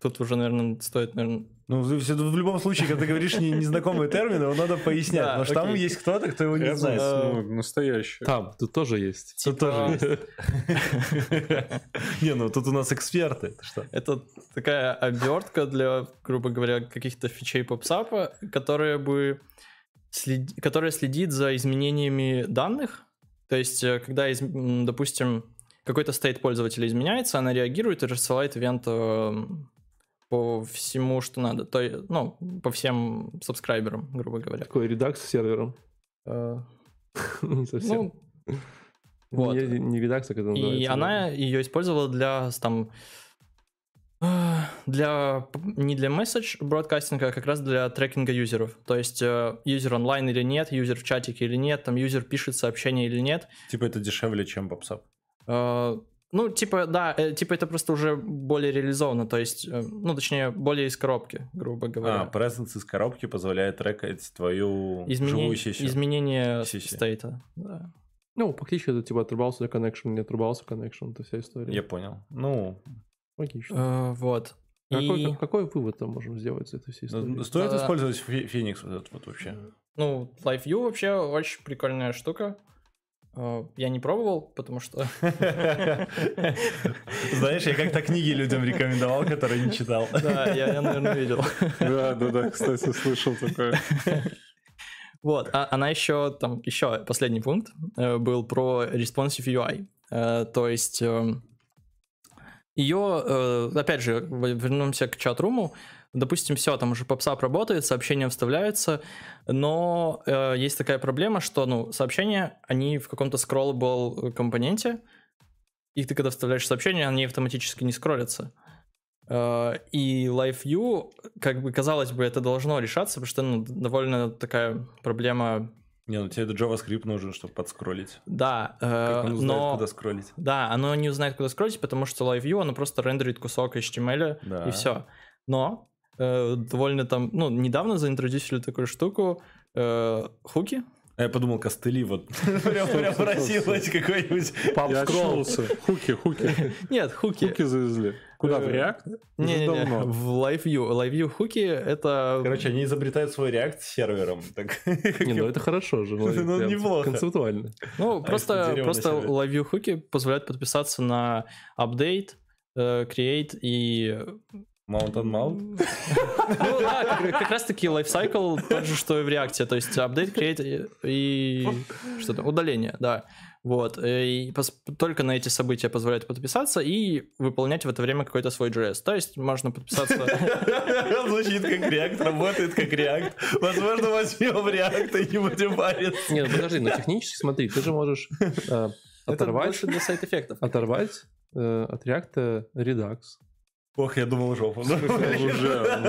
Тут уже, наверное, стоит, наверное... Ну, в любом случае, когда ты говоришь не- незнакомые термины, его надо пояснять. Да, Потому что там есть кто-то, кто его не знает. ну, настоящий. Там, тут тоже есть. Тут типа, тоже Не, ну тут у нас эксперты. Это такая обертка для, грубо говоря, каких-то фичей попсапа, которая бы которая следит за изменениями данных. То есть, э, когда, допустим, какой-то стейт пользователя изменяется, она реагирует и рассылает ивент э, по всему, что надо. То есть, ну, по всем сабскрайберам, грубо говоря. Такой редакс с сервером. Э, Не совсем. Ну, вот. Не, не редакс, а как это И называется. она ее использовала для там для не для месседж бродкастинга, а как раз для трекинга юзеров. То есть э, юзер онлайн или нет, юзер в чатике или нет, там юзер пишет сообщение или нет. Типа это дешевле, чем попсап. Ну, типа, да, э, типа это просто уже более реализовано, то есть, э, ну, точнее, более из коробки, грубо А, говоря. presence из коробки позволяет трекать твою Изменение, живую изменение стейта. Да. Ну, фактически это типа отрубался connection, не отрубался connection, это вся история. Я понял. Ну, Логично. Э, вот. Какой, И, как- какой вывод там можем сделать из этой всей истории? ну, стоит Да. использовать Фе- Феникс вот этот вот вообще. ну, Live View вообще очень прикольная штука. Э, Я не пробовал, потому что... Знаешь, я как-то книги людям рекомендовал, которые не читал. Да, я, наверное, видел. Да, да, да, кстати, слышал такое. Вот, а она еще, там, еще последний пункт э, был про responsive UI. Э, То есть ее, опять же, вернемся к чат-руму. Допустим, все, там уже попсап работает, сообщения вставляются, но э, есть такая проблема, что, ну, сообщения, они в каком-то scrollable компоненте, и ты когда вставляешь сообщения, они автоматически не скроллятся. Э, И Live View, как бы казалось бы, это должно решаться, потому что ну, довольно такая проблема. Не, ну тебе этот JavaScript нужен, чтобы подскроллить. Да, э, Как он узнает, но куда скроллить? да, оно не узнает, куда скроллить, потому что Live View, оно просто рендерит кусок HTML Да. и все. Но э, довольно там, ну, недавно заинтродюсили такую штуку, э, хуки. А я подумал, костыли вот. Прям прям просилось какой-нибудь. Я очнулся. Хуки, хуки. Нет, хуки. Хуки завезли. Куда, в Э, React? Уже Не-не-не, давно. в Live View. Live View хуки это... Короче, они изобретают свой React с сервером. Не, ну это хорошо же. Ну, прям неплохо. Концептуально. Ну, если просто, просто на сервере. Live View хуки позволяют подписаться на update, э, create и... Mount on mount. Ну да, как, как раз таки lifecycle тот же, что и в React, то есть update, create и, что-то, удаление, да. Вот, и только на эти события позволяет подписаться и выполнять в это время какой-то свой JS. То есть можно подписаться... Звучит как реакт, работает как реакт. Возможно, возьмем реакт и не будем париться. Нет, ну подожди, но технически смотри, ты же можешь э, Это оторвать, больше для сайт-эффектов. оторвать э, от реакта Redux. Ох, я думал жопу. Уже,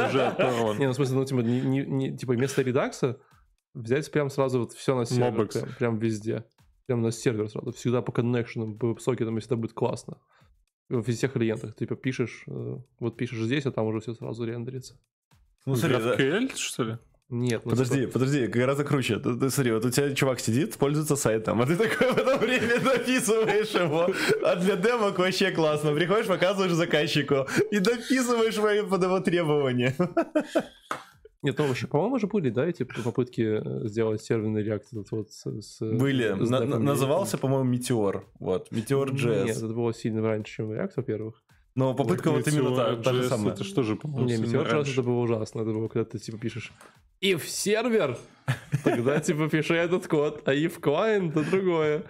уже оторван. Не, ну в смысле, ну типа, не, не- не- типа вместо редакса взять прям сразу вот все на сервер, прям, прям везде. Прям на сервер сразу, всегда по коннекшенам, по сокетам, если это будет классно. В всех клиентах, типа пишешь, э, вот пишешь здесь, а там уже все сразу рендерится. Ну, смотри, да. GraphQL, что ли? Нет, ну, Подожди, типа, подожди, гораздо круче. Ты, ты смотри, вот у тебя чувак сидит, пользуется сайтом, а ты такой в это время дописываешь его. А для демок вообще классно. Приходишь, показываешь заказчику и дописываешь мои под его требования. Нет, ну вообще, по-моему, же были, да, эти попытки э, сделать серверный реакт этот вот с... с- Были. с На- дефами. назывался, по-моему, Метеор. Вот, Метеор Нет, JS. это было сильно раньше, чем React, во-первых. Но попытка вот именно та, та же самая. Это что же, по-моему, Не, Meteor JS это было ужасно. Это было, когда ты типа пишешь if сервер, тогда типа пиши этот код, а if client, то другое.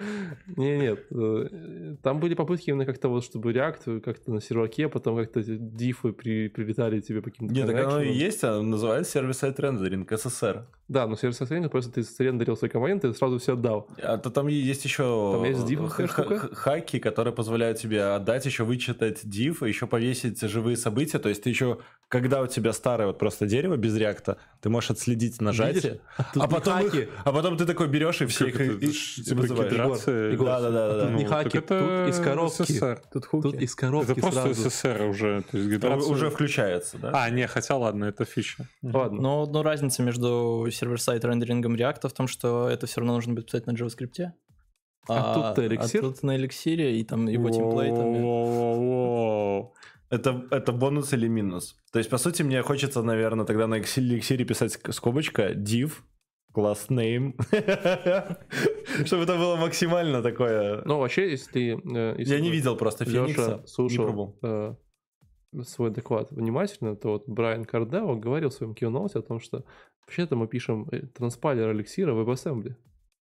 Не, нет. э, Там были попытки именно как-то вот, чтобы React как-то на серваке, потом как-то дифы при- прилетали тебе по каким-то Нет, так оно и есть, а называется сервис-сайт рендеринг, СССР. Да, но сервис сохранения, просто ты срендерил свои комменты и сразу все отдал. А то там есть еще Там есть div х- хаки, которые позволяют тебе отдать, еще вычитать div, еще повесить живые события. То есть ты еще, когда у тебя старое вот просто дерево без реакта, ты можешь отследить нажатие, а не потом, их- а потом ты такой берешь и все Как их типа вызываешь. Егор, Да, да, да, да, тут не Ну, хаки, тут из коробки. Тут хуки. Тут из коробки Это просто сразу. СССР уже. То есть Это гидрация- уже включается, да? А, не, хотя ладно, это фича. Ладно. Но, но разница между сервер-сайт рендерингом React в том, что это все равно нужно будет писать на JavaScript. А тут-то эликсир? А тут на эликсире и там его темплейтами. Это, это бонус или минус? То есть, по сути, мне хочется, наверное, тогда на Elixir писать ск- скобочка div, class name, чтобы это было максимально такое... Ну, вообще, если ты... э, если Я не видел просто Феникса, Леша не слушал пробовал. Свой доклад внимательно, то вот Брайан Кардео говорил в своем keynote о том, что вообще-то мы пишем э, транспайлер эликсира в WebAssembly,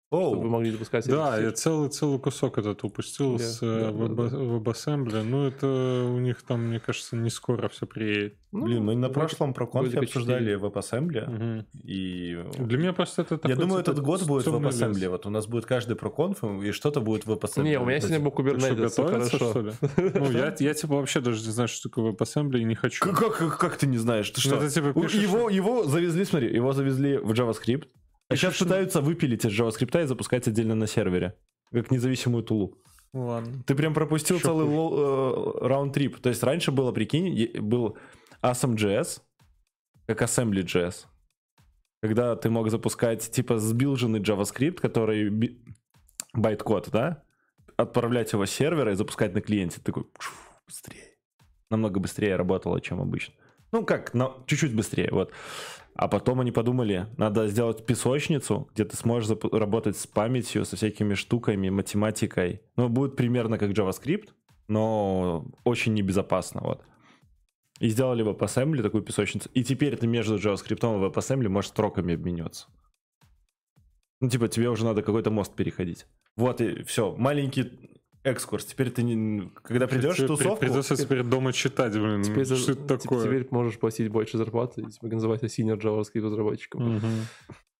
чтобы вы Оу, могли запускать Да, я целый, целый кусок этот упустил Да, с да, э, да, веб- да. WebAssembly. Ну, это у них там, мне кажется, не скоро все приедет. Ну, блин, мы на прошлом проконфе обсуждали. WebAssembly, Мгм. и... Для меня просто это Я такой, думаю, типа, этот год будет WebAssembly. лес. Вот у нас будет каждый проконф, и что-то будет в WebAssembly. Не, у меня сегодня был что, Kubernetes, готовиться, хорошо. что ли? Ну, я, я типа вообще даже не знаю, что такое WebAssembly и не хочу. Как, как, как- ты не знаешь? Ты Ну, что? это типа пишешь- его, его завезли, смотри, его завезли в JavaScript, а сейчас ну- пытаются выпилить из JavaScript и запускать отдельно на сервере, как независимую tool у. Ладно. Ты прям пропустил Ещё целый лоу- э, round-trip. То есть раньше было, прикинь, был Asm.js, как Assembly.js, когда ты мог запускать типа сбилженный JavaScript, который би- байт-код, да, отправлять его с сервера и запускать на клиенте. Ты такой «Пшу, быстрее. Намного быстрее работало, чем обычно. Ну как, но чуть-чуть быстрее, вот. А потом они подумали, надо сделать песочницу, где ты сможешь работать с памятью, со всякими штуками, математикой. Ну, будет примерно как JavaScript, но очень небезопасно, вот. И сделали WebAssembly такую песочницу. И теперь ты между JavaScript и WebAssembly можешь строками обмениваться. Ну, типа, тебе уже надо какой-то мост переходить. Вот и все. Маленький экскурс. Теперь ты, не... когда придешь в тусовку... Придется теперь дома читать, блин. Теперь, что это типа, такое? теперь можешь платить больше зарплаты и тебя называть senior JavaScript разработчиком. Мгм.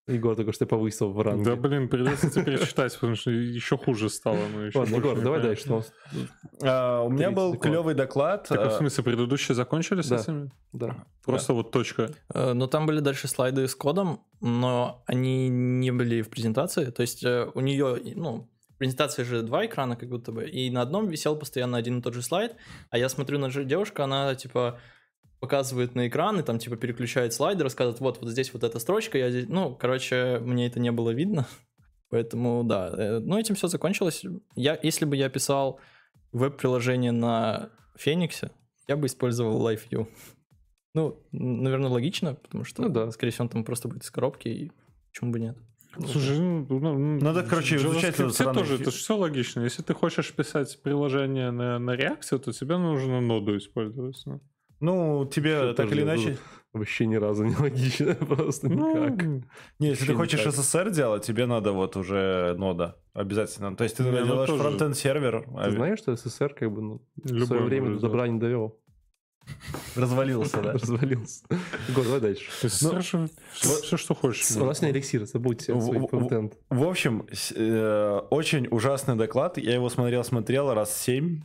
Егор только что повысил в ранге. Да, блин, придется теперь читать, потому что еще хуже стало. ну, еще Ладно, Егор, давай дальше. что у А, у меня 30 был клевый доклад. Так, а в а, смысле, предыдущие закончили с Да. этими? Да. Просто вот точка. Э, Но там были дальше слайды с кодом, но они не были в презентации. То есть э, у нее, ну, презентации же два экрана как будто бы, и на одном висел постоянно один и тот же слайд, а я смотрю на девушку, она типа показывает на экран и там типа переключает слайды, рассказывает, вот, вот здесь вот эта строчка, я здесь... Ну, короче, мне это не было видно, поэтому да. Э, Ну, этим все закончилось. Я, если бы я писал веб-приложение на Фениксе, я бы использовал LiveView. Ну, наверное, логично, потому что, Ну да. скорее всего, он там просто будет из коробки, и почему бы нет. Слушай, ну, ну, Надо, короче, изучать этот сраный тоже, это все логично. Если ты хочешь писать приложение на, на React, то тебе нужно ноду использовать. ну. Ну, тебе Что так или иначе... Вообще ни разу не логично, просто никак. Ну, Не, если ты хочешь никак. SSR делать, тебе надо вот уже нода. Обязательно. То есть ты Не, ну делаешь тоже. фронтенд сервер, Ты знаешь, что СССР как бы ну, в свое время до добра не довел. Развалился, да? Развалился. Егор, давай дальше. Ну, Саша, все, что хочешь. У нас не эликсир, забудьте В- свой в- контент. В общем, с- э, очень ужасный доклад. Я его смотрел-смотрел раз семь.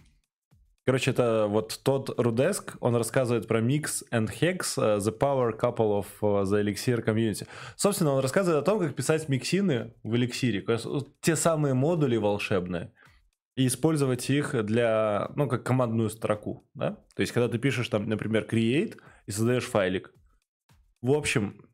Короче, это вот тот Рудеск, он рассказывает про Mix and Hex, э, The Power Couple of э, the Elixir Community. Собственно, он рассказывает о том, как писать миксины в эликсире. То есть, вот Те самые модули волшебные. И использовать их для, ну, как командную строку, да? То есть, когда ты пишешь там, например, create и создаешь файлик. В общем,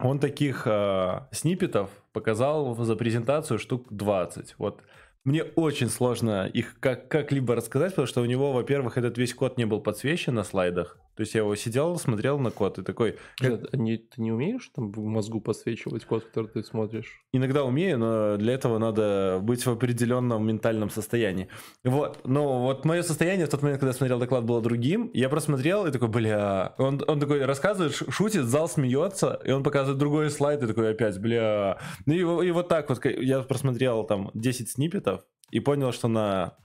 он таких э, сниппетов показал за презентацию штук 20. Вот мне очень сложно их как- как-либо рассказать, потому что у него, во-первых, этот весь код не был подсвечен на слайдах. То есть я его сидел, смотрел на код и такой, как- Нет, а не- ты не умеешь там в мозгу подсвечивать код, который ты смотришь? иногда умею, но для этого надо быть в определенном ментальном состоянии. Вот, но вот мое состояние в тот момент, когда я смотрел доклад, было другим. Я просмотрел и такой, бля, он, он такой рассказывает, шутит, зал смеется, и он показывает другой слайд и такой опять, бля. Ну и, и вот так вот я просмотрел там 10 сниппетов и понял, что на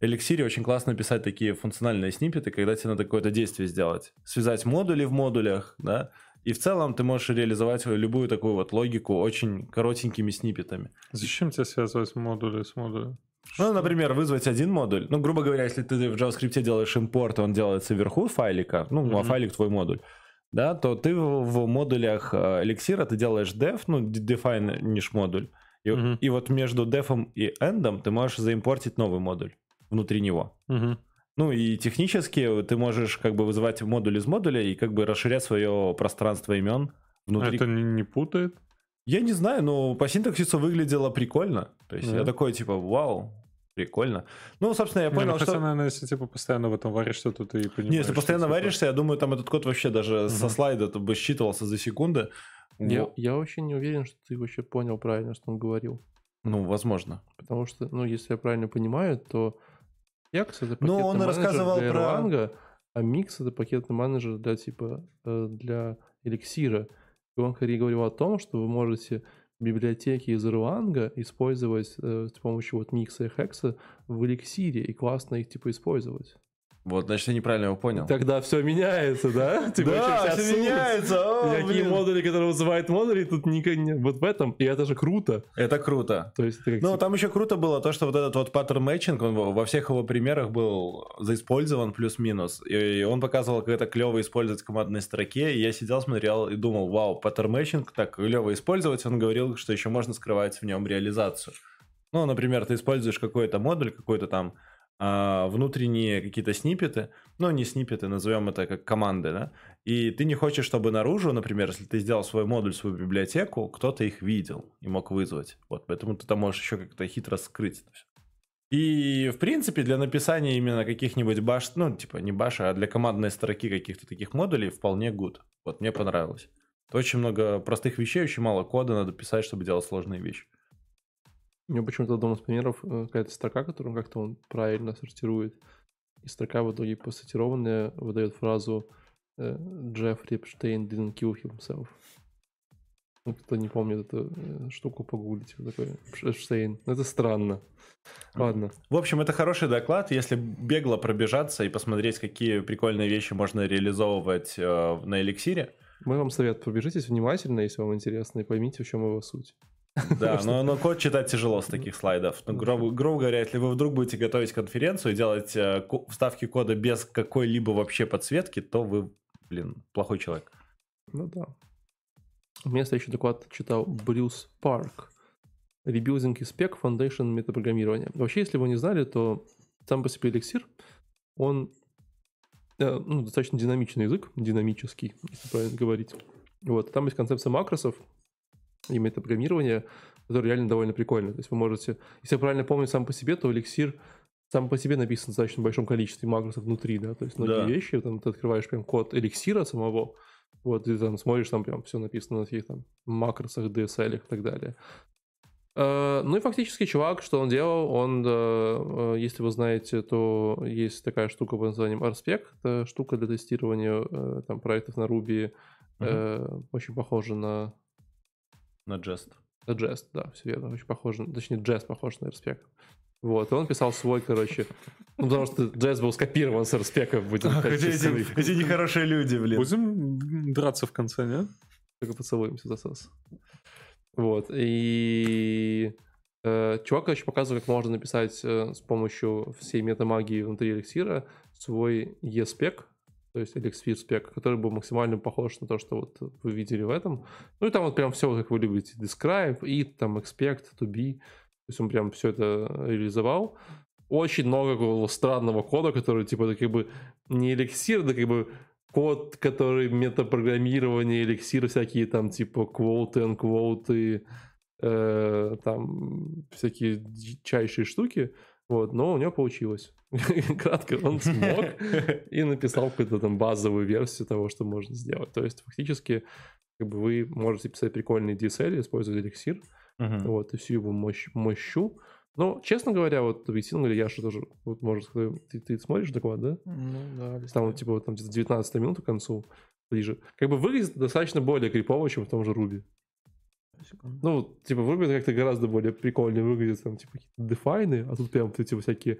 Эликсире очень классно писать такие функциональные сниппеты, когда тебе надо какое-то действие сделать. Связать модули в модулях, да, и в целом ты можешь реализовать любую такую вот логику очень коротенькими сниппетами. Зачем тебе связывать модули с модулем? Ну, например, вызвать один модуль. Ну, грубо говоря, если ты в JavaScript делаешь импорт, он делается вверху файлика, ну, а Мгм. файлик твой модуль, да, то ты в, модулях э, эликсира ты делаешь def, ну, de- define модуль. И, Мгм. и вот между дефом и эндом ты можешь заимпортить новый модуль внутри него. Мгм. Ну и технически ты можешь как бы вызывать модуль из модуля и как бы расширять свое пространство имен внутри. Это не, не путает? Я не знаю, но по синтаксису выглядело прикольно. То есть Да. я такой типа, вау, прикольно. Ну, собственно, я Не, понял, ну, что... хотя, наверное, если типа постоянно в этом варишься, то ты и понимаешь. Не, если что, постоянно типа, варишься, я думаю, там этот код вообще даже со Мгм. слайда то бы считывался за секунды. Я, Во- я вообще не уверен, что ты вообще понял правильно, что он говорил. Ну, возможно. Потому что, ну, если я правильно понимаю, то Hex это пакетный он менеджер рассказывал для про- Erlang, а Mix это пакетный менеджер для типа э, для эликсира. И он скорее говорил о том, что вы можете библиотеки из Erlang использовать э, с помощью вот Mix и Hex в эликсире и классно их типа использовать. Вот, значит, я неправильно его понял. Тогда все меняется, да? Типа, да, все меняется. Никакие модули, которые вызывают модули, тут не... Вот в этом, и это же круто. Это круто. То есть Ну, там еще круто было то, что вот этот вот паттерн мэтчинг, он во всех его примерах был заиспользован плюс-минус. И он показывал, как это клево использовать в командной строке. И я сидел, смотрел и думал, вау, паттерн мэтчинг так клево использовать. Он говорил, что еще можно скрывать в нем реализацию. Ну, например, ты используешь какой-то модуль, какой-то там а, внутренние какие-то сниппеты, ну, не сниппеты, назовем это как команды, да, и ты не хочешь, чтобы наружу, например, если ты сделал свой модуль, свою библиотеку, кто-то их видел и мог вызвать. Вот, поэтому ты там можешь еще как-то хитро скрыть это все. И, в принципе, для написания именно каких-нибудь баш, ну, типа не баша, а для командной строки каких-то таких модулей вполне good. Вот, мне понравилось. Очень много простых вещей, очень мало кода надо писать, чтобы делать сложные вещи. У него почему-то одном из примеров э, какая-то строка, которую как-то он правильно сортирует. И строка в итоге посортированная выдает фразу э, Джеффри Эпштейн didn't kill himself. Ну, кто не помнит эту э, штуку, погуглите. вот Такой Эпштейн. Ну, Это странно. Ладно. В общем, это хороший доклад, если бегло пробежаться и посмотреть, какие прикольные вещи можно реализовывать на эликсире. Мы вам совет, пробежитесь внимательно, если вам интересно, и поймите, в чем его суть. Да, но, но код читать тяжело с таких слайдов. Ну, грубо, грубо говоря, если вы вдруг будете готовить конференцию и делать э, вставки кода без какой-либо вообще подсветки, то вы, блин, плохой человек. Ну да. У меня следующий доклад читал Брюс Парк. Rebuilding и спек Foundation метапрограммирования. Вообще, если вы не знали, то сам по себе эликсир, он э, ну, достаточно динамичный язык, динамический, если правильно говорить. Вот, там есть концепция макросов и метапрограммирования, которая реально довольно прикольно. То есть вы можете, если я правильно помню сам по себе, то эликсир сам по себе написан в достаточно большом количестве макросов внутри, да, то есть многие Да. вещи, там ты открываешь прям код эликсира самого, вот, и там смотришь, там прям все написано на всех там макросах, DSL и так далее. Э, Ну и фактически чувак, что он делал, он, э, э, если вы знаете, то есть такая штука под названием RSpec, это штука для тестирования э, там, проектов на Ruby, э, очень похожа на, На Jest. на Jest, да, все верно, очень похоже, точнее Jest похож на RSpec. Вот, и он писал свой, короче, ну, потому что Jest был скопирован с Ах, как Эти эти- эти нехорошие люди, блин. Будем драться в конце, нет? только поцелуемся за сос. Вот, и э, чувак, короче, показывает, как можно написать э, с помощью всей метамагии внутри эликсира свой e-спек, то есть эликсир спек, который был максимально похож на то, что вот вы видели в этом. Ну и там вот прям все, как вы любите, describe, it, там expect, to be. То есть он прям все это реализовал. Очень много такого странного кода, который типа это как бы не эликсир, да как бы код, который метапрограммирование, эликсир, всякие там типа квоты, анквоты, э, там всякие дичайшие штуки. Вот, но у него получилось. Кратко, он смог и написал какую-то там базовую версию того, что можно сделать. То есть фактически как бы вы можете писать прикольные DSL, использовать эликсир, Мгм. вот, и всю его мощь, мощу. Но, честно говоря, вот объяснил, говоря, Яша тоже, вот, может, ты, ты смотришь доклад, да? Ну да, Там, типа, вот там где-то 19 минута к концу, ближе. Как бы выглядит достаточно более крипово, чем в том же Руби. Ну, типа, в Ruby это как-то гораздо более прикольно выглядит, там, типа, какие-то дефайны, а тут прям вот эти вот всякие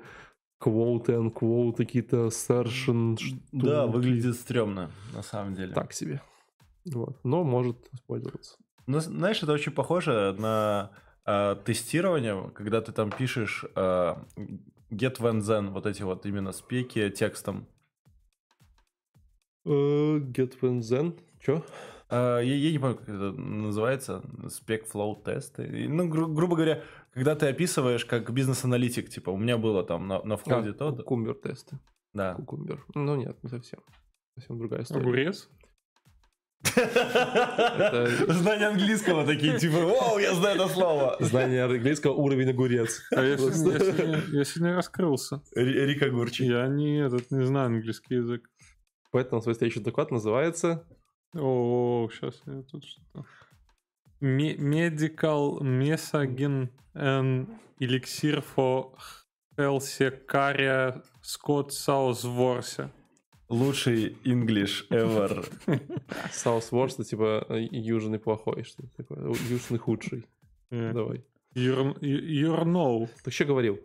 квоты, unquote, какие-то assertion Да, выглядит стрёмно, на самом деле. так себе. Вот. Но может использоваться. Ну, знаешь, это очень похоже на э, тестирование, когда ты там пишешь э, get when then, вот эти вот именно спеки текстом. Э, Get when then. Чё? Э, я, я не помню, как это называется, spec flow тест. Ну, гру- грубо говоря, когда ты описываешь как бизнес-аналитик, типа, у меня было там на, на входе то, да. кукумбер тесты. да. Кукумбер. Ну нет, не совсем. Совсем другая история. Огурец? Знания английского такие, типа, вау, я знаю это слово. Знание английского уровень огурец. А я, сегодня, раскрылся. Ри- Рик Огурчик. Я не, этот, не знаю английский язык. Поэтому свой следующий доклад называется О, сейчас я тут что-то. Medical Mesagen and Elixir for Helsecaria Scott Southworth. Лучший English ever. Southwest, это типа э, южный плохой, что это такое? Южный худший. Э, Давай. Your, your know. Ты что говорил?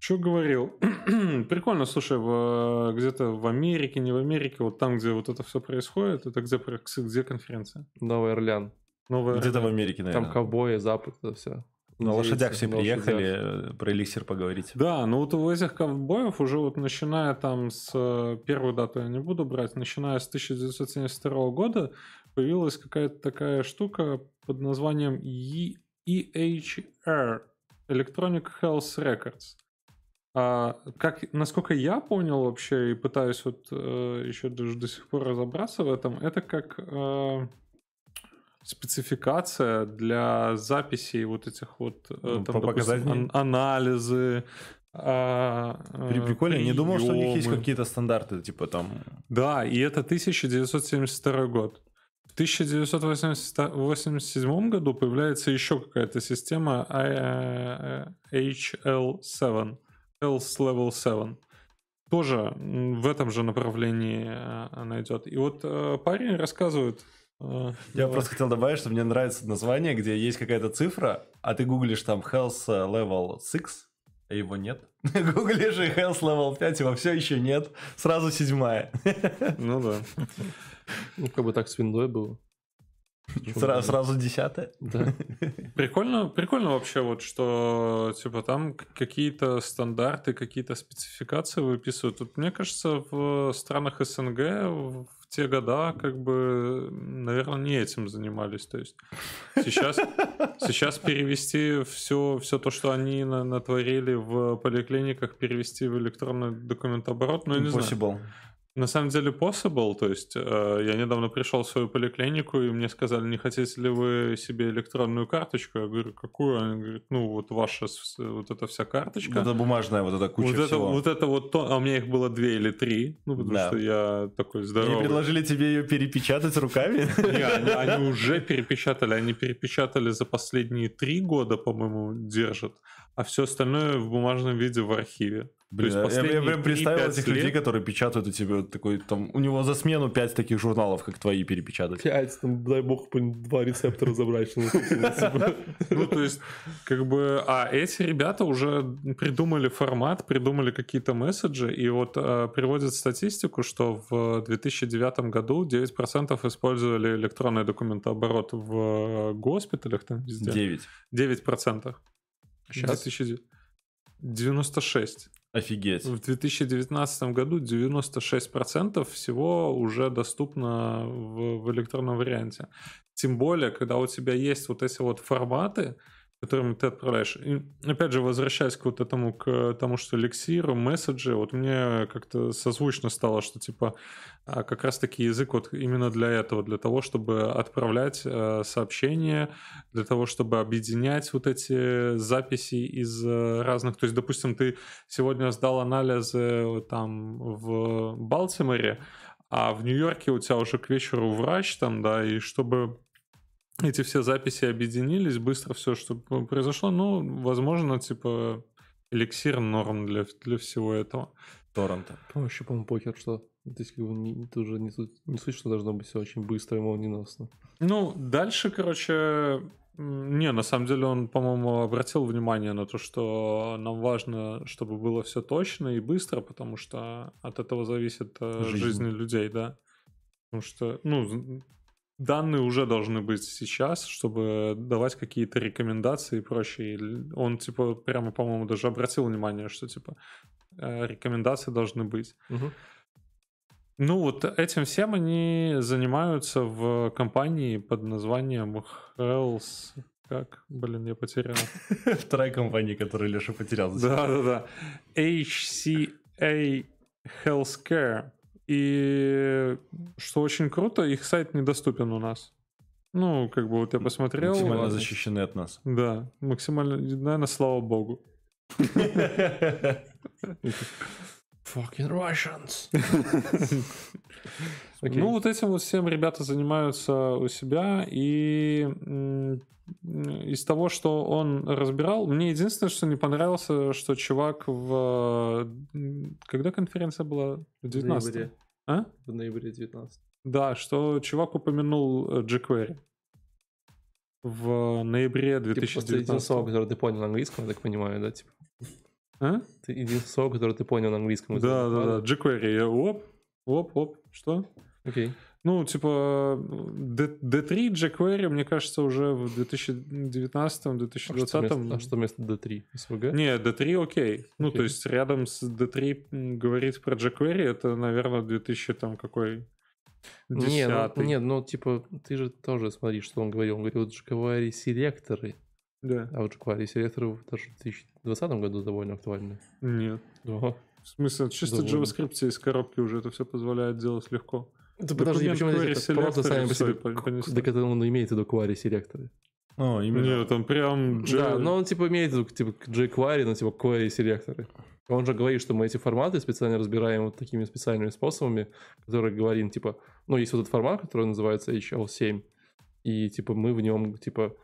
Что говорил? Прикольно, слушай, в- где-то в Америке, не в Америке, вот там, где вот это все происходит, это где, про- где конференция? Новый Орлеан. Новая... Где-то в Америке, наверное. Там ковбои, запад, это все. На лошадях все приехали э, про эликсир поговорить. Да, ну вот у этих ковбоев уже вот начиная там с э, первой даты я не буду брать, начиная с 1972 года появилась какая-то такая штука под названием E- EHR Electronic Health Records. А, как, насколько я понял вообще и пытаюсь вот э, еще даже до сих пор разобраться в этом, это как э, спецификация для записей вот этих вот э, Ну, там, допустим, ан- анализы. а, При- э, Прикольно, я не думал, что у них есть какие-то стандарты, типа там... Да, и это 1972 год. В 1987 году появляется еще какая-то система э, HL7, Health Level 7. Тоже в этом же направлении э, она идет. И вот э, парень рассказывает... э, Я э, просто хотел добавить, что мне нравится название, где есть какая-то цифра, а ты гуглишь там Health Level 6, а его нет. Гуглишь и Health Level 5, его все еще нет. Сразу седьмая. Ну да. Ну, как бы так с виндой было. Почему Сра- нет? Сразу десятая. Да. Прикольно, прикольно вообще вот, что типа там какие-то стандарты, какие-то спецификации выписывают. Тут, мне кажется, в странах СНГ в те года как бы, наверное, не этим занимались. То есть сейчас, сейчас перевести все, все то, что они на- натворили в поликлиниках, перевести в электронный документооборот, ну, я не знаю. На самом деле possible, то есть э, я недавно пришел в свою поликлинику, и мне сказали, не хотите ли вы себе электронную карточку? Я говорю, какую? Они говорят, ну вот ваша, вот эта вся карточка. Это бумажная вот эта куча вот, это, всего. вот это вот то, а у меня их было две или три, ну потому Да. что я такой Они здоровый. предложили тебе ее перепечатать руками? Не, они, они уже перепечатали, они перепечатали за последние три года, по-моему, держат, а все остальное в бумажном виде в архиве. Блин, То я- есть я, прям представил 3-5 этих людей, лет- которые печатают у тебя такой, там, у него за смену пять таких журналов, как твои, перепечатать. Пять, там, дай бог, два рецептора забрать. что написано. Ну, то есть, как бы, а эти ребята уже придумали формат, придумали какие-то месседжи, и вот э, приводят статистику, что в 2009 году 9% использовали электронный документооборот в э, госпиталях, там везде. Девять. 9%. Щас? 2000 96. Офигеть. В 2019 году 96% всего уже доступно в, в электронном варианте. Тем более, когда у тебя есть вот эти вот форматы, которыми ты отправляешь. И, опять же, возвращаясь к вот этому, к тому, что эликсиру, месседжи, вот мне как-то созвучно стало, что типа а, как раз-таки язык вот именно для этого, для того, чтобы отправлять э, сообщения, для того, чтобы объединять вот эти записи из э, разных... То есть, допустим, ты сегодня сдал анализы вот там в Балтиморе, а в Нью-Йорке у тебя уже к вечеру врач там, да, и чтобы эти все записи объединились, быстро все, что произошло, ну, возможно, типа, эликсир норм для, для всего этого. Торрента. Ну, вообще, по-моему, покер, что здесь как бы не, это уже не суть, не суть, что должно быть все очень быстро и молниеносно. Ну, дальше, короче, не, на самом деле он, по-моему, обратил внимание на то, что нам важно, чтобы было все точно и быстро, потому что от этого зависит э, Жизнь. жизнь людей, да. Потому что, ну, данные уже должны быть сейчас, чтобы давать какие-то рекомендации и прочее. Он, типа, прямо, по-моему, даже обратил внимание, что, типа, э, рекомендации должны быть. Мгм. Ну, вот этим всем они занимаются в компании под названием Health... Как? Блин, я потерял. Вторая компания, которую Леша потерял. Да-да-да. HCA Healthcare. И что очень круто, их сайт недоступен у нас. Ну, как бы вот я посмотрел. Максимально ладно. защищены от нас. Да, максимально, наверное, слава богу. Fucking Russians. Ну, вот этим вот всем ребята занимаются у себя, и из того, что он разбирал, мне единственное, что не понравился, что чувак в... Когда конференция была? В 19 ноябре. А? В ноябре 19. Да, что чувак упомянул э, jQuery в ноябре Типа, это единственное 2019. слово, которое ты понял на английском, я так понимаю, да? Типа, А? ты единственное слово, которое ты понял на английском. Да, да, да, jQuery. Оп, оп, оп, что? Окей. Ну, типа, D- D3 jQuery, мне кажется, уже в 2019-2020... А что вместо, а что вместо D3? SVG? Не, D3 окей. Ну, то есть рядом с D3 м, говорить про jQuery, это, наверное, 2000 там какой... Не, ну, нет, ну, типа, ты же тоже смотри, что он говорил. Он говорил, jQuery селекторы. Да. А вот jQuery селекторы даже в 2020 году довольно актуальны. Нет. Да. В смысле, чисто Довольно. JavaScript из коробки уже это все позволяет делать легко. Да подожди, почему это просто сами по себе... и пон- понеслось. Так это он имеет в виду query селекторы. Ну, именно. Нет, он прям... J- Да, но он типа имеет в виду типа jQuery, но типа query селекторы. Он же говорит, что мы эти форматы специально разбираем вот такими специальными способами, которые говорим, типа, ну, есть вот этот формат, который называется HL7, и, типа, мы в нем, типа,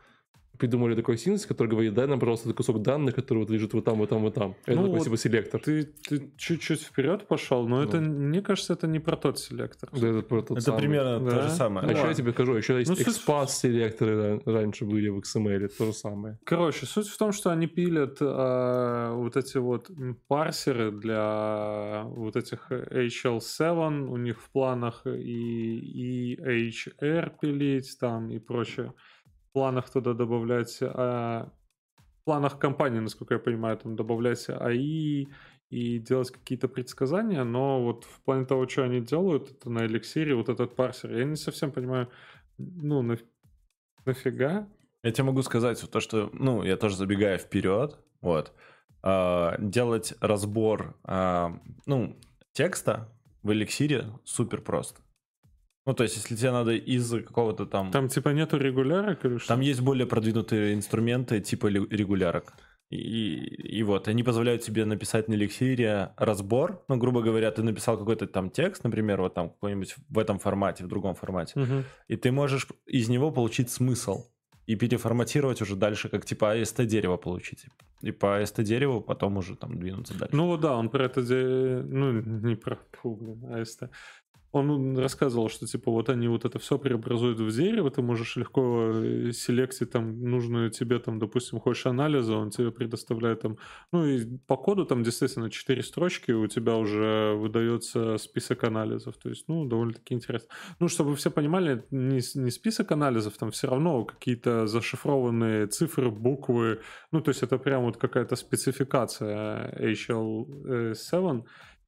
придумали такой синтез, который говорит, дай нам, пожалуйста, кусок данных, который вот лежит вот там, вот там, вот там. Это Ну такой, вот типа, селектор. Ты, ты чуть-чуть вперед пошел, но это, мне кажется, это не про тот селектор. Да, это, про тот Это самый. примерно то Да. же А самое. еще я тебе скажу, еще есть Ну, суть- XPath селекторы ра- раньше были в XML, то же самое. Короче, суть в том, что они пилят э, вот эти вот парсеры для вот этих HL7, у них в планах и, и HR пилить там и прочее. Планах туда добавлять, а, в планах компании, насколько я понимаю, там добавлять АИ и делать какие-то предсказания, но вот в плане того, что они делают, это на эликсире вот этот парсер, я не совсем понимаю, ну, наф- нафига? Я тебе могу сказать то, что, ну, я тоже забегаю вперед, вот, а, делать разбор, а, ну, текста в эликсире супер просто. Ну, то есть, если тебе надо из какого-то там... Там типа нету регулярок или что? Там есть более продвинутые инструменты типа регулярок. И, и вот, они позволяют тебе написать на эликсире разбор. Ну, грубо говоря, ты написал какой-то там текст, например, вот там какой-нибудь в этом формате, в другом формате. Мгм. И ты можешь из него получить смысл и переформатировать уже дальше, как типа AST дерево получить. И по AST дереву потом уже там двинуться дальше. Ну да, он про это, де- ну не про, фу, блин, АСТ. Он рассказывал, что типа вот они вот это все преобразуют в дерево, ты можешь легко э, селектить там нужную тебе там, допустим, хочешь анализа, он тебе предоставляет там, ну и по коду там действительно 4 строчки, у тебя уже выдается список анализов, то есть, ну, довольно-таки интересно. Ну, чтобы все понимали, не, не список анализов, там все равно какие-то зашифрованные цифры, буквы, ну, то есть это прям вот какая-то спецификация HL7,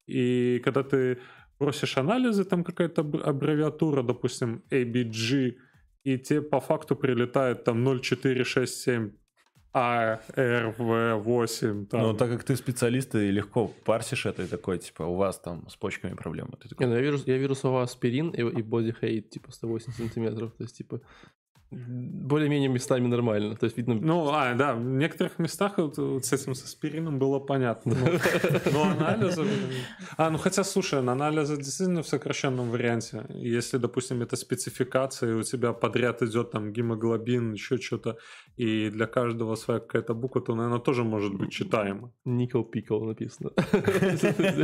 и когда ты просишь анализы, там какая-то аб- аббревиатура, допустим, ABG, и тебе по факту прилетает там 0467 ARV8. Там. Но так как ты специалист, ты легко парсишь это и такой, типа, у вас там с почками проблемы. Ты такой, Не, ну я, вирус, я вирусовал аспирин и, и body hate, типа 108 сантиметров. То есть, типа, более-менее местами нормально. То есть, видно... Ну, а, да, в некоторых местах вот, вот с этим с аспирином было понятно. Ну, Но анализы... А, ну хотя, слушай, на анализы действительно в сокращенном варианте. Если, допустим, это спецификация, и у тебя подряд идет там гемоглобин, еще что-то, и для каждого своя какая-то буква, то, наверное, тоже может быть читаемо. Никел пикал написано.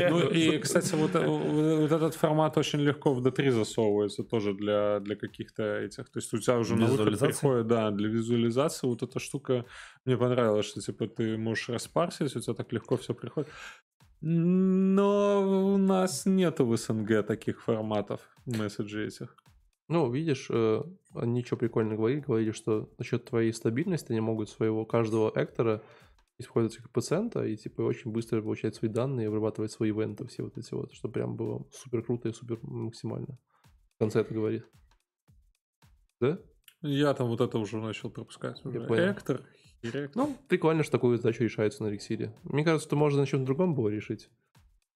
Ну и, кстати, вот, э, вот этот формат очень легко в D3 засовывается тоже для, для каких-то этих. То есть у тебя уже на Визуализации? приходит, да, для визуализации вот эта штука мне понравилась, что типа ты можешь распарсить, у тебя так легко все приходит. Но у нас нету в СНГ таких форматов месседжей этих. Ну, видишь, э, они что прикольно говорили, говорили, что насчет твоей стабильности они могут своего каждого эктора использовать как пациента и типа очень быстро получать свои данные и обрабатывать свои ивенты, все вот эти вот, что прям было супер круто и супер максимально. В конце это говорит. Да? Я там вот это уже начал пропускать. Я Уже. понял. Эктор, хиректор. Ну, прикольно, что такую задачу решается на эликсире. Мне кажется, что можно на чем-то другом было решить.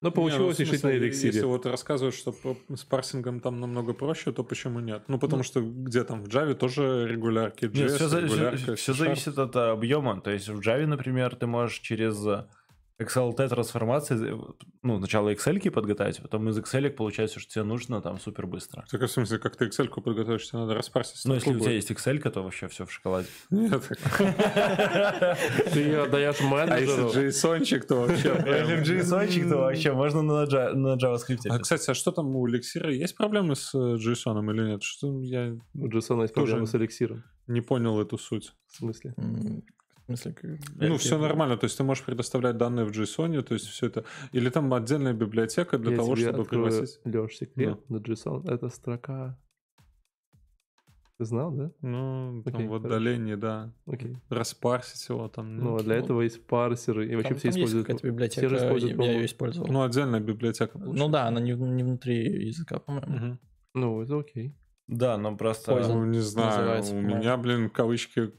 Но получилось Не, ну, решить на эликсире. Если вот рассказывают, что с парсингом там намного проще, то почему нет? Ну, потому что где там в Java тоже регулярки, JS, Нет, все, регулярка, все C-Sharp. зависит от э, объема. То есть в Java, например, ты можешь через э, XLT трансформации, э, ну, сначала Excel подготовить, а потом из Excel получать все, что тебе нужно, там супер быстро. Так, в смысле, как ты Excel подготовишь, тебе надо распарсить. Ну, если у тебя есть Excel, то вообще все в шоколаде. Нет. Ты ее отдаешь А если менеджеру. JSON-чик, то вообще... прям- JSON, то вообще можно на, Java- на JavaScript. А, кстати, а что там у Elixir? Есть проблемы с э, JSON или нет? Что я У JSON есть проблемы с эликсиром. не понял эту суть. В смысле? В смысле, как- Ну, все нормально, то есть ты можешь предоставлять данные в JSON, то есть все это... Или там отдельная библиотека для Я того, тебе чтобы открою, приносить... Лёш, секрет на JSON. Это строка... Ты знал, да? Ну, там Окей, в хорошо. отдалении, да. Окей. Распарсить его там. Ну, а для ну, этого есть парсеры. И вообще Там, все там есть используют... какая-то все же библиотека, используют, я, я ее использовал. Ну, отдельная библиотека. Ну получается. да, она не, не внутри языка, по-моему. Мгм. Ну, это окей. Да, но просто... Poison. Ну, не знаю, у меня, блин, кавычки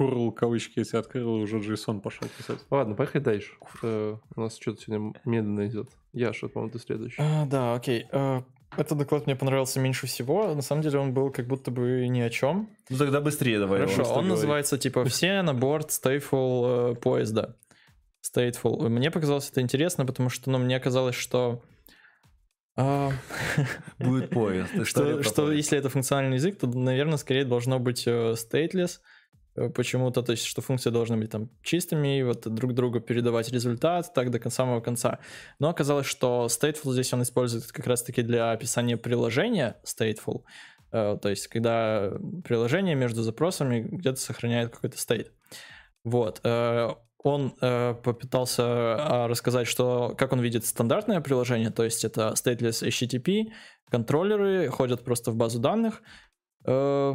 курл, кавычки эти открыл, и уже JSON пошел писать. Ладно, поехали дальше. Э, У нас что-то сегодня медленно идет. Яша, по-моему, ты следующий. А, да, окей. А, Этот доклад мне понравился меньше всего. На самом деле он был как будто бы ни о чем. Ну, тогда быстрее давай. Хорошо, он называется типа «Все на борт stateful э, поезда». Stateful. Мне показалось это интересно, потому что, ну, мне казалось, что... а, Будет поезд. Что, что если это функциональный язык, то, наверное, скорее должно быть э, stateless почему-то, то есть что функции должны быть там чистыми, и вот друг другу передавать результат, так до кон- самого конца. Но оказалось, что stateful здесь он использует как раз-таки для описания приложения stateful, Э, то есть когда приложение между запросами где-то сохраняет какой-то state. Вот. э, Он э, попытался а, рассказать, что как он видит стандартное приложение, то есть это stateless HTTP, контроллеры ходят просто в базу данных, э,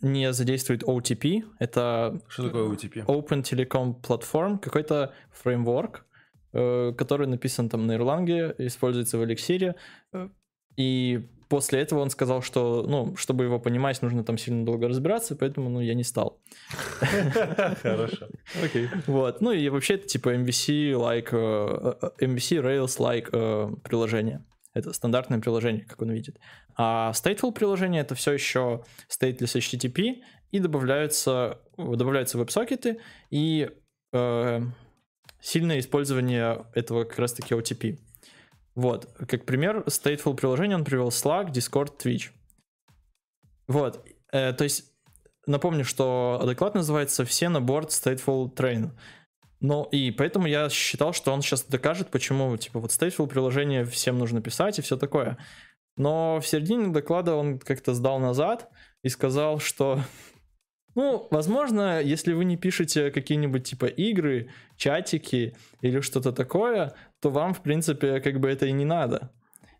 не задействует OTP, это Что такое UTP? Open Telecom Platform, какой-то фреймворк, э, который написан там на Erlang, используется в Elixir, э, и после этого он сказал, что, ну, чтобы его понимать, нужно там сильно долго разбираться, поэтому, ну, я не стал. Хорошо. Окей. Вот, ну и вообще это типа MVC-like, э, э, MVC Rails-like приложение. Это стандартное приложение, как он видит. А stateful приложение это все еще stateless HTTP, и добавляются, добавляются веб-сокеты и э, сильное использование этого как раз-таки OTP. Вот, как пример, stateful приложение он привел Slack, Discord, Twitch. Вот, э, то есть напомню, что доклад называется «Все на борт stateful train». Ну, и поэтому я считал, что он сейчас докажет, почему, типа, вот stateful приложение всем нужно писать и все такое. Но в середине доклада он как-то сдал назад и сказал, что ну, возможно, если вы не пишете какие-нибудь типа игры, чатики или что-то такое, то вам, в принципе, как бы это и не надо.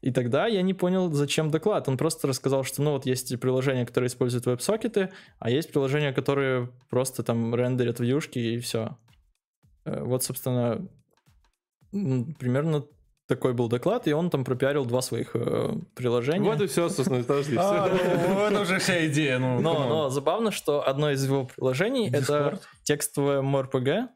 И тогда я не понял, зачем доклад. Он просто рассказал, что ну вот есть приложения, которые используют веб-сокеты, а есть приложения, которые просто там рендерят вьюшки и все. Э, вот, собственно, примерно такой был доклад, и он там пропиарил два своих э, приложения. Вот и все, собственно, подожди. А, ну, это уже вся идея. Ну, но, но забавно, что одно из его приложений это текстовое MRPG,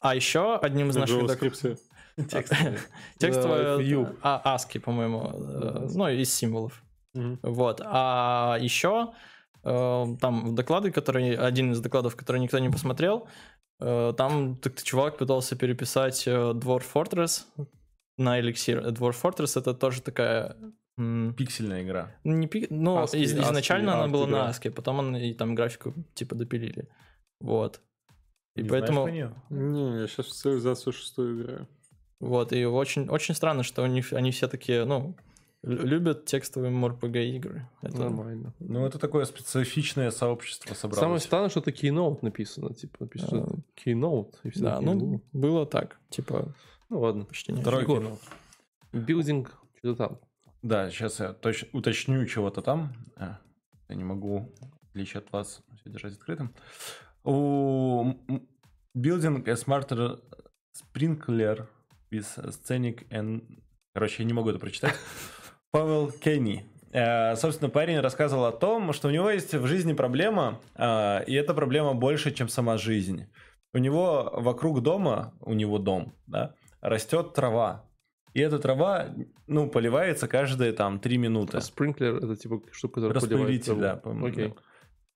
а еще одним из наших докладов... Текстовое а, ASCII, по-моему, э, ну, из символов. Вот. А еще э, там доклады, которые один из докладов, который никто не посмотрел, Э, там так чувак пытался переписать э, Dwarf Fortress на Elixir. Dwarf Fortress это тоже такая... Пиксельная игра. Не пик... Ну, ASCII, из, изначально ASCII, она была на ASCII, потом он и там графику типа допилили. Вот. И Не поэтому... знаешь Не, я сейчас в цивилизацию шестую играю. Вот, и очень, очень странно, что они, они все такие, ну, любят текстовые MRPG игры. Это нормально. Ну, это такое специфичное сообщество собралось. Самое странное, что это Keynote написано. Типа, написано а, Keynote. И все да, ну, было так. Типа, ну ладно. Почти не Второй Keynote. Билдинг, что-то там. Да, сейчас я точ- уточню чего-то там. А, я не могу, в отличие от вас, все держать открытым. У Building a smarter sprinkler with scenic and... Короче, я не могу это прочитать. Павел Кенни. Э, собственно, парень рассказывал о том, что у него есть в жизни проблема, э, и эта проблема больше, чем сама жизнь. У него вокруг дома, у него дом, да, растет трава. И эта трава, ну, поливается каждые там три минуты. А спринклер это типа штука, которая Распылитель, да, по-моему. Окей.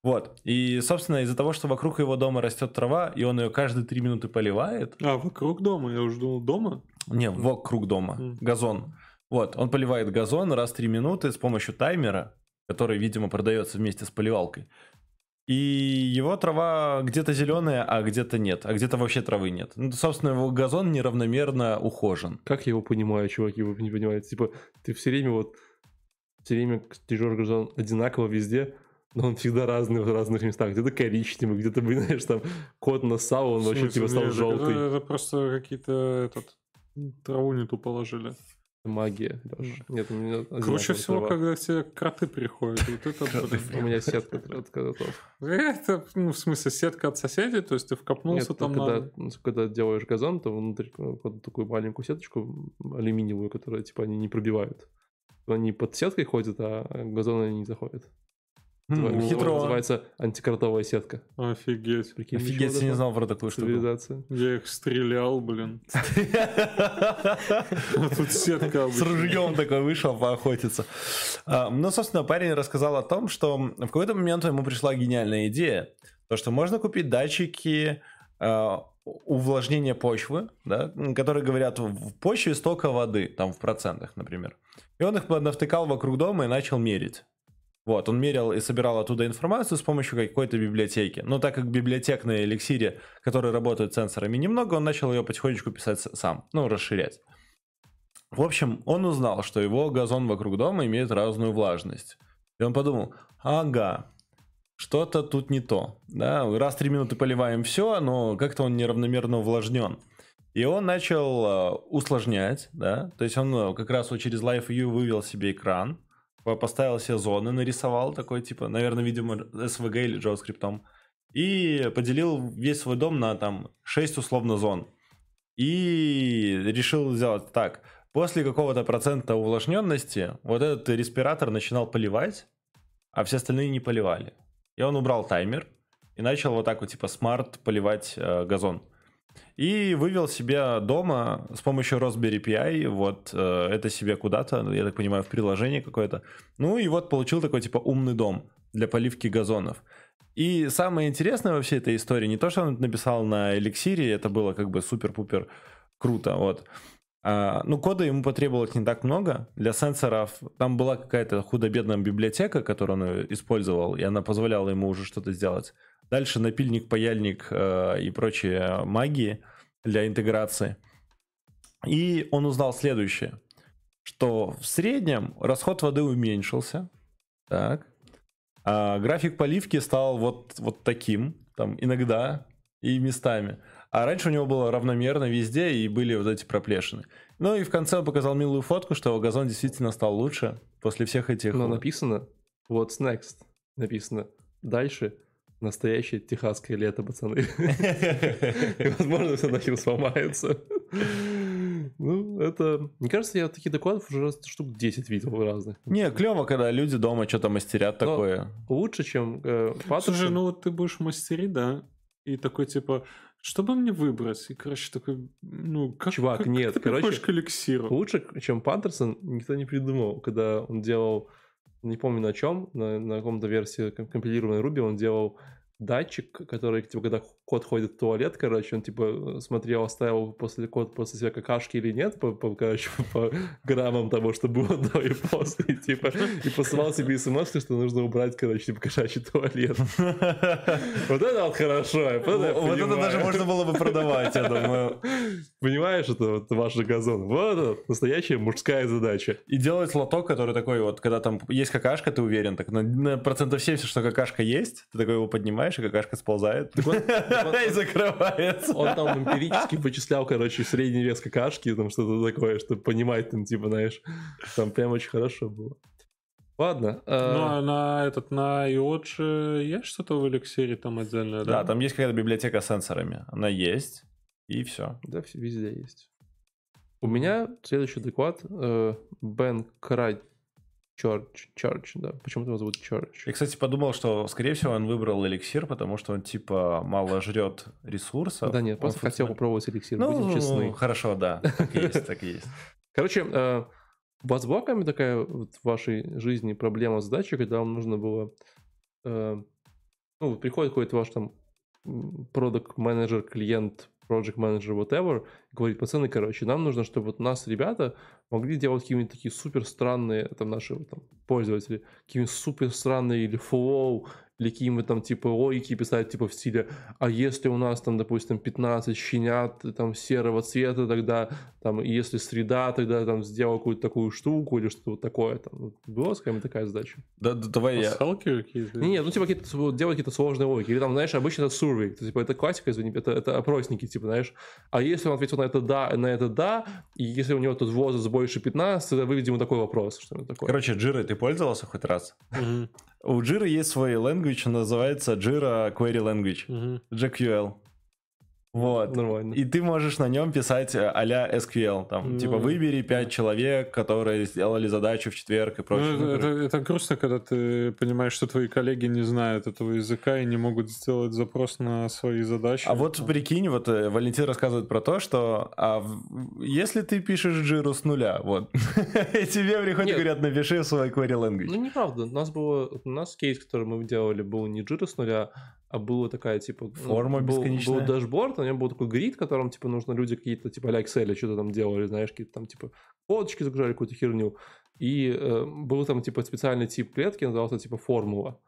Вот. И, собственно, из-за того, что вокруг его дома растет трава, и он ее каждые три минуты поливает. А, вокруг дома? Я уже думал, дома? Не, вокруг дома. Mm. Газон. Вот, он поливает газон раз в 3 минуты с помощью таймера, который, видимо, продается вместе с поливалкой. И его трава где-то зеленая, а где-то нет, а где-то вообще травы нет. Ну, собственно, его газон неравномерно ухожен. Как я его понимаю, чуваки, вы не понимаете? Типа, ты все время вот, все время стрижешь газон одинаково везде, но он всегда разный в разных местах. Где-то коричневый, где-то, знаешь, там кот нассал, он вообще типа стал желтый. Это, это просто какие-то этот траву не ту положили. Магия, Леш. Нет, у меня Круче всего, трава. когда тебе кроты приходят. Вот это, у меня сетка от кротов. Это, ну, в смысле, сетка от соседей, то есть ты вкопнулся там на... когда делаешь газон, то внутри такую маленькую сеточку алюминиевую, которая, типа, они не пробивают. Они под сеткой ходят, а газон они не заходят. Mm, хитро. Называется антикротовая сетка. Офигеть. Прикинь, Офигеть, я не знал про такую Цивилизация. штуку. Я их стрелял, блин. Тут сетка С ружьем такой вышел поохотиться. А, ну, собственно, парень рассказал о том, что в какой-то момент ему пришла гениальная идея. То, что можно купить датчики а, увлажнения почвы, да, которые говорят, в почве столько воды, там в процентах, например. И он их навтыкал вокруг дома и начал мерить. Вот, он мерил и собирал оттуда информацию с помощью какой-то библиотеки. Но так как библиотек на эликсире, которые работают сенсорами, немного, он начал ее потихонечку писать сам, ну, расширять. В общем, он узнал, что его газон вокруг дома имеет разную влажность. И он подумал, ага, что-то тут не то. Да? Раз три минуты поливаем все, но как-то он неравномерно увлажнен. И он начал э, усложнять, да, то есть он э, как раз вот через Live View вывел себе экран, поставил себе зоны, нарисовал такой, типа, наверное, видимо, SVG или JavaScript. И поделил весь свой дом на там 6 условно зон. И решил сделать так. После какого-то процента увлажненности вот этот респиратор начинал поливать, а все остальные не поливали. И он убрал таймер и начал вот так вот типа смарт поливать э, газон. И вывел себя дома с помощью Raspberry Pi, вот э, это себе куда-то, я так понимаю, в приложение какое-то. Ну и вот получил такой типа умный дом для поливки газонов. И самое интересное во всей этой истории не то, что он написал на эликсире, это было как бы супер-пупер круто, вот. А, ну, кода ему потребовалось не так много. Для сенсоров там была какая-то худо-бедная библиотека, которую он использовал, и она позволяла ему уже что-то сделать. Дальше напильник, паяльник э, и прочие магии для интеграции. И он узнал следующее, что в среднем расход воды уменьшился, так, а график поливки стал вот, вот таким, там иногда и местами. А раньше у него было равномерно везде и были вот эти проплешины. Ну и в конце он показал милую фотку, что газон действительно стал лучше после всех этих... Но написано What's next? Написано дальше настоящее техасское лето, пацаны. Возможно, все нахер сломается. Ну, это... Мне кажется, я таких докладов уже раз штук 10 видел разных. Не, клево, когда люди дома что-то мастерят такое. Лучше, чем э, Слушай, ну вот ты будешь мастерить, да? И такой, типа, что бы мне выбрать? И, короче, такой, ну, как, Чувак, как, нет, как ты короче, к эликсиру? Лучше, чем Пантерсон, никто не придумал, когда он делал, не помню на чем, на, на каком-то версии компилированной Ruby он делал датчик, который, типа, когда кот ходит в туалет, короче, он, типа, смотрел, оставил после кот после себя какашки или нет, по, по, короче, по граммам того, что было до и после, типа, и посылал себе смс, что нужно убрать, короче, типа, кошачий туалет. Вот это вот хорошо. Вот это даже можно было бы продавать, я думаю. Понимаешь, это вот ваш газон. Вот это настоящая мужская задача. И делать лоток, который такой вот, когда там есть какашка, ты уверен, так на, на процентов 70, что какашка есть, ты такой его поднимаешь, и какашка сползает. И закрывается. Он там эмпирически вычислял, короче, средний вес какашки, там что-то такое, чтобы понимать, там, типа, знаешь, там прям очень хорошо было. Ладно. э, Ну, а на этот, на iOT же есть что-то в эликсире там отдельное, да? Да, там есть какая-то библиотека с сенсорами. Она есть, и все. Да, все везде есть. У меня следующий доклад э, Бен Край Чорч, Чорч, да. Почему-то его зовут Чорч. Я, кстати, подумал, что, скорее всего, он выбрал эликсир, потому что он, типа, мало жрет ресурсов. Да нет, просто хотел попробовать эликсир, Ну, будем честны. хорошо, да. Так и есть, так и есть. Короче, э, была какая такая вот в вашей жизни проблема, задача, когда вам нужно было... э, ну, вот приходит какой-то ваш там продукт менеджер клиент, project менеджер whatever, говорит, пацаны, короче, нам нужно, чтобы вот нас, ребята, могли делать какие-нибудь такие супер странные, там, наши там, пользователи, какие-нибудь супер странные или flow, или какие-нибудь там типа логики писать типа в стиле, а если у нас там, допустим, 15 щенят там серого цвета, тогда там, если среда, тогда там сделал какую-то такую штуку или что-то вот такое там. Была какая-нибудь такая задача? Да, да, давай я... Какие-то? Не, не, ну типа какие-то, делать какие-то сложные логики. Или там, знаешь, обычно это survey. То, типа это классика, извини, это, это опросники, типа, знаешь. А если он ответил на это да, на это да, и если у него тут возраст больше 15, тогда выведи ему такой вопрос, что-нибудь такое. Короче, Jira ты пользовался хоть раз? Мгм, У Jira есть свой language, он называется Jira Query Language, мгм. JQL. Вот. Нормально. И ты можешь на нем писать э, а-ля SQL. Там, Ну, типа, выбери 5 человек, которые сделали задачу в четверг и прочее. Ну, это, это- это грустно, когда ты понимаешь, что твои коллеги не знают этого языка и не могут сделать запрос на свои задачи. А вот прикинь, вот э, Валентин рассказывает про то, что а если ты пишешь джиру с нуля, вот, и тебе приходят и говорят, напиши в свой query language. Ну, неправда. У нас было... У нас кейс, который мы делали, был не джира с нуля, а была такая, типа... ну, Форма был, бесконечная. Был дашборд, на нем был такой грид, в котором, типа, нужно люди какие-то, типа, а Excel что-то там делали, знаешь, какие-то там, типа, фоточки загружали, какую-то херню. И э, был там, типа, специальный тип клетки, назывался, типа, формула.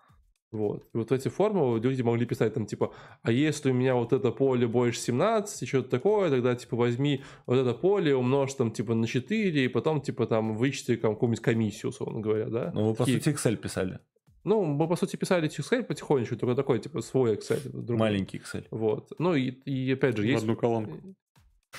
Вот. И вот эти формулы люди могли писать там, типа, а если у меня вот это поле больше 17 и что-то такое, тогда, типа, возьми вот это поле, умножь там, типа, на 4, и потом, типа, там, вычти там, какую-нибудь комиссию, условно говоря, да? Ну, вы, по Такие- сути, Excel писали. Ну, мы, по сути, писали Excel потихонечку, только такой, типа, свой Excel. другой. Маленький Excel. Вот. Ну, и, и опять же, В есть... одну колонку.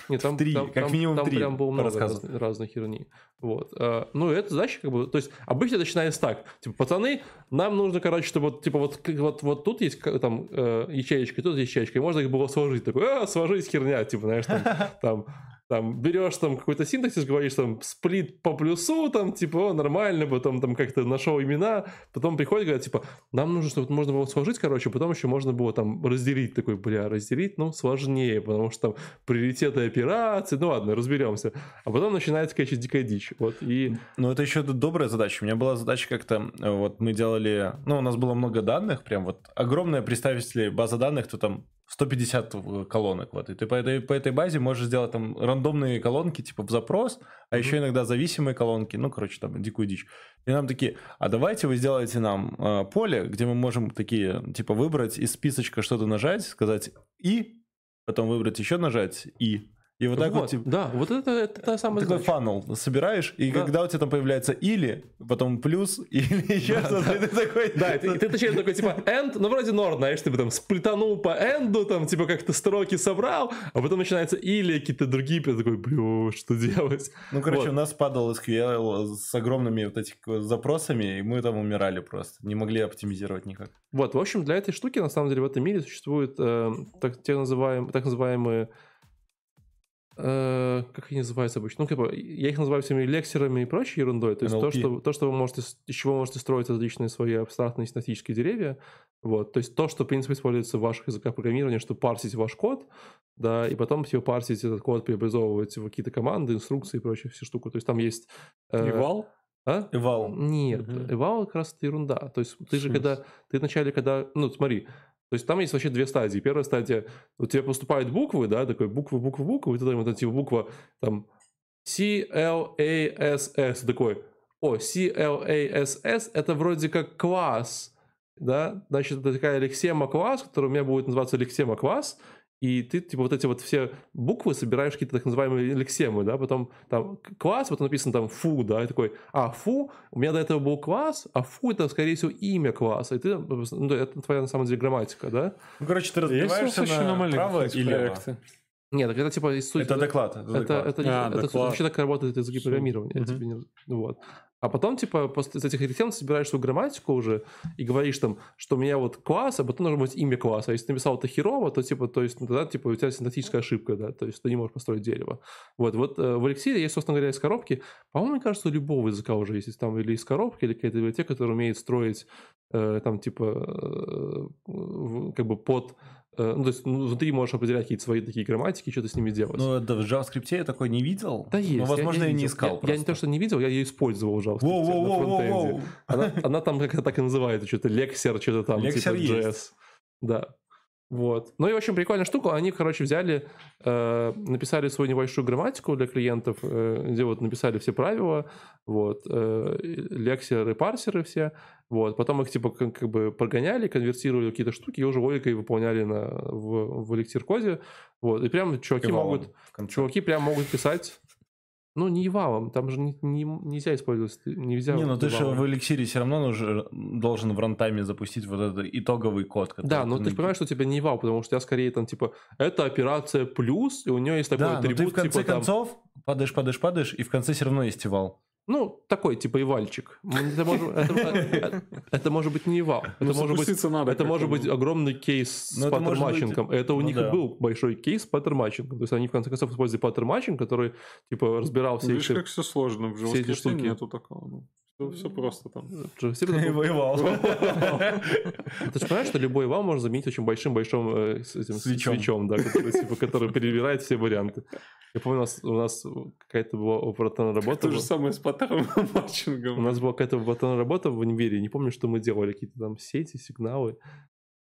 Нет, там, три, там- как там- минимум там три прям было много раз- разной херни. Вот. А, Ну, это задача, как бы, то есть, обычно начинается так, типа, пацаны, нам нужно, короче, чтобы, вот, типа, вот, вот, вот тут есть там э, ячеечка, тут есть ячеечка, и можно их было сложить, такой, а, сложить херня, типа, знаешь, там, там там берешь там какой-то синтаксис, говоришь там сплит по плюсу, там типа о, нормально, потом там как-то нашел имена, потом приходит, говорят, типа, нам нужно, чтобы можно было сложить, короче, потом еще можно было там разделить, такой, бля, разделить, ну, сложнее, потому что там приоритеты операции, ну ладно, разберемся. А потом начинается, конечно, дикая дичь, вот, и... Ну, это еще добрая задача. У меня была задача как-то, э, вот мы делали, ну, у нас было много данных, прям вот огромная, представить себе, база данных, то там 150 э, колонок, вот, и ты по этой, по этой базе можешь сделать там рандомные колонки, типа в запрос, а еще иногда зависимые колонки, ну, короче, там, дикую дичь. И нам такие, а давайте вы сделаете нам э, поле, где мы можем такие, типа, выбрать из списочка что-то нажать, сказать «и», потом выбрать еще нажать «и», и вот так вот, Вот, типа, да, вот это, это та самая такой задача. фанул собираешь, и Да. когда у тебя там появляется или, потом плюс, или еще что-то, и ты такой... Да, и ты, ты точнее такой, типа, end, ну, вроде норм, знаешь, ты там сплетанул по энду, там, типа, как-то строки собрал, а потом начинается или какие-то другие, ты такой, блю, что делать? Ну, короче, Вот. у нас падал SQL с огромными вот этими запросами, и мы там умирали просто. Не могли оптимизировать никак. Вот, в общем, для этой штуки, на самом деле, в этом мире существуют э, так, те называем, так называемые э, как они называются обычно? Ну, бы, я их называю всеми лексерами и прочей ерундой. То есть то что, то, что вы можете, из чего вы можете строить различные свои абстрактные синтактические деревья. Вот. То есть то, что, в принципе, используется в ваших языках программирования, чтобы парсить ваш код, да, и потом все парсить этот код, преобразовывать в какие-то команды, инструкции и прочие все штуки. То есть там есть... э, Ивал? А? Эвал. Нет, Мгм. эвал как раз это ерунда. То есть ты же когда, ты вначале, когда, ну смотри, то есть там есть вообще две стадии. Первая стадия, у тебя поступают буквы, да, такой буквы, буквы, буквы, и ты там эти типа буква там C, L, A, S, S, Ты такой, о, C, L, A, S, S, это вроде как класс, да, значит, это такая лексема класс, который у меня будет называться лексема класс, и ты, типа, вот эти вот все буквы собираешь какие-то так называемые лексемы, да, потом там класс, вот написано там фу, да, и такой, а, фу, у меня до этого был класс, а фу это, скорее всего, имя класса, и ты, ну, да, это твоя, на самом деле, грамматика, да? Ну, короче, ты разбиваешься еще на на право и лево. Нет, так это типа из сути- Это доклад. Это, доклад. это, А, это доклад. вообще так работает языки программирования. Мгм. тебе не- Вот. А потом, типа, после из этих референсов собираешь свою грамматику уже и говоришь там, что у меня вот класс, а потом должно быть имя класса. А если ты написал это херово, то, типа, то есть, ну, тогда, типа, у тебя синтактическая ошибка, да, то есть ты не можешь построить дерево. Вот, вот э, в Elixir есть, собственно говоря, из коробки. По-моему, мне кажется, у любого языка уже есть, если там или из коробки, или какая-то библиотека, которая умеет строить э, там, типа, э, как бы под ну, то есть ну, внутри можешь определять какие-то свои такие грамматики, что-то с ними делать. Ну, это в JavaScript я такой не видел. Да есть. Ну, возможно, я, не видел. искал Я, я не то, что не видел, я ее использовал в JavaScript на фронтенде. Воу-воу-воу-воу. Она, она там как-то так и называется, что-то лексер, что-то там, Лексер типа JS. есть. Да. Вот. Ну и очень прикольная штука. Они, короче, взяли, э, написали свою небольшую грамматику для клиентов, э, где вот написали все правила, вот, э, и лексеры, парсеры все, вот. Потом их типа как, как бы прогоняли, конвертировали какие-то штуки и уже логикой выполняли на, в, в эликсир коде, вот. И прям чуваки Эвалом могут, чуваки прям могут писать ну, не eval ом, там же не, не- нельзя использовать, нельзя... Не, ну ты же в эликсире все равно нужно, должен в runtime е запустить вот этот итоговый код. Да, но ты же понимаешь, что у тебя не eval, потому что у тебя скорее там типа это операция плюс, и у нее есть такой Да, но атрибут, ты в конце типа там, концов падаешь, падаешь, падаешь, и в конце все равно есть eval. Ну, такой типа eval ьчик. Это может, это, это- может быть не eval. Ну, Это может быть, надо это может быть ну. огромный кейс с Ну, это может быть-. Это у ну них да. и был большой кейс с pattern matching ом. То есть они в конце концов использовали pattern matching, который типа разбирал все Видишь, эти... как все сложно. В все эти штуки. нету такого. Ну, все, просто там. Это был- Воевал. Ты же понимаешь, что любой вал можно заменить очень большим-большим э, Свечом. свечом, да, который, типа, который перебирает все варианты. Я помню, у нас, у нас какая-то была операционная работа. То же самое с У матчингом. нас была какая-то операционная работа в универе, не помню, что мы делали, какие-то там сети, сигналы.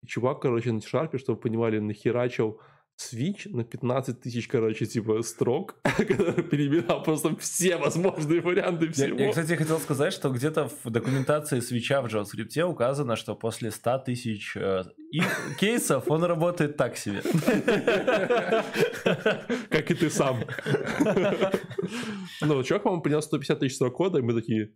И чувак, короче, на шарпе, чтобы понимали, нахерачил свич на 15 тысяч, короче, типа строк, который перебирал просто все возможные варианты Я, всего. я, кстати, хотел сказать, что где-то в документации свеча в JavaScript указано, что после 100 тысяч э, кейсов он работает так себе. Как и ты сам. Ну, чувак, по-моему, принес 150 тысяч строк кода, и мы такие...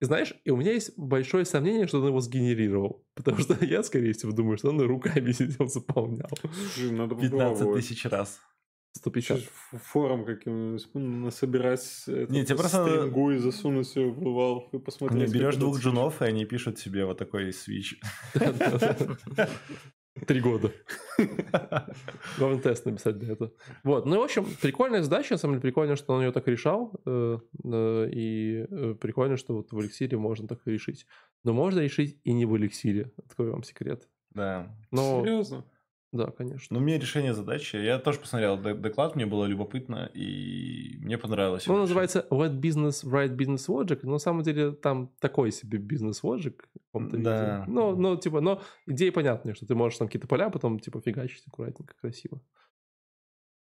И знаешь, и у меня есть большое сомнение, что он его сгенерировал. Потому что я, скорее всего, думаю, что он руками сидел, заполнял. Слушай, надо 15 попробовать. тысяч раз. 150. Сейчас ф- форум каким-нибудь ну, насобирать этот Не, тебе просто стрингу и засунуть ее в Valve и посмотреть. Не, берешь двух джунов, и они пишут себе вот такой свич. Три года. Главный тест написать для этого. Вот, ну, в общем, прикольная задача, на самом деле, прикольно, что он ее так решал, э, э, и э, прикольно, что вот в эликсире можно так решить. Но можно решить и не в эликсире, открою вам секрет. Да. Но, Серьезно? Да, конечно. Ну, мне решение задачи, я тоже посмотрел доклад, мне было любопытно, и мне понравилось. Ну, его называется What Business Write Business Logic, но на самом деле там такой себе в каком-то Да. Ну, ну, типа, но идея понятная, что ты можешь там какие-то поля потом, типа, фигачить аккуратненько, красиво.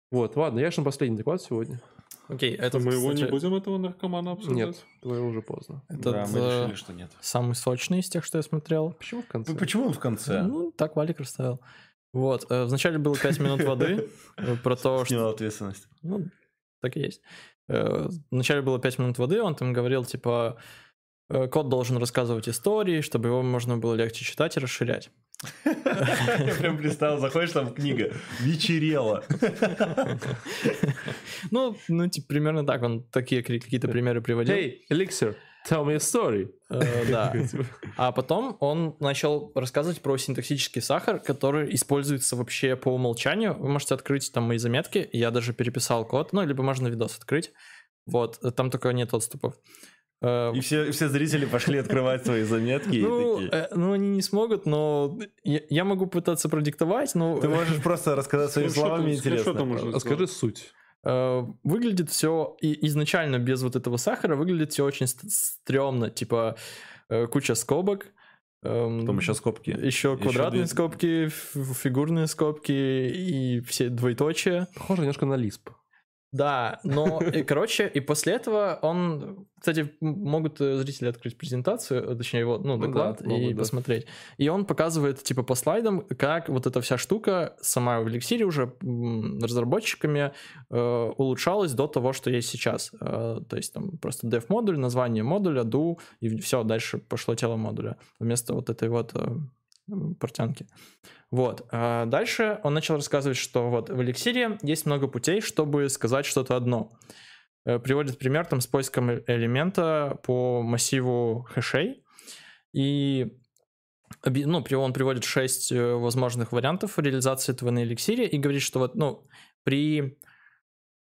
Вот, ладно, я же на последний доклад сегодня. Окей, Это это, мы его не кстати, будем, этого наркомана обсуждать? Нет, твое уже поздно. этот, Да, мы решили, что нет. самый сочный из тех, что я смотрел. Почему в конце? Ну, Почему он в конце? Ну, так Валик расставил. Вот, э, вначале было 5 минут воды э, про то, что... Ответственность. Ну, так и есть. Э, Вначале было 5 минут воды, он там говорил, типа, код должен рассказывать истории, чтобы его можно было легче читать и расширять. Я прям представил, заходишь, там книга «Вечерело». Ну, ну, типа, примерно так, он такие какие-то примеры приводил. Hey, Elixir, tell me a story. Да. А потом он начал рассказывать про синтаксический сахар, который используется вообще по умолчанию. Вы можете открыть там мои заметки, я даже переписал код, ну, либо можно видос открыть. Вот, там только нет отступов. Э, И все, все зрители пошли открывать свои заметки и Ну, такие... э, ну, они не смогут, но я, я могу пытаться продиктовать, но Ты можешь просто рассказать своими словами интересно. скажи суть. Э, выглядит все и изначально без вот этого сахара выглядит все очень ст- стрёмно, типа э, куча скобок, эм, Потом еще скобки. еще квадратные две- скобки, фигурные скобки и все двоеточия. Похоже немножко на Lisp. Да, но, и, короче, и после этого он, кстати, могут э, зрители открыть презентацию, э, точнее его, ну, Ну да, доклад и могут, да. посмотреть. И он показывает, типа, по слайдам, как вот эта вся штука сама в эликсире уже разработчиками э, улучшалась до того, что есть сейчас. Э, то есть там просто dev-модуль, название модуля, do, и все, дальше пошло тело модуля вместо вот этой вот э, портянки. Вот. А дальше он начал рассказывать, что вот в эликсире есть много путей, чтобы сказать что-то одно. Э, Приводит пример там с поиском э- элемента по массиву хэшей. И ну, он приводит 6 возможных вариантов реализации этого на эликсире и говорит, что вот, ну, при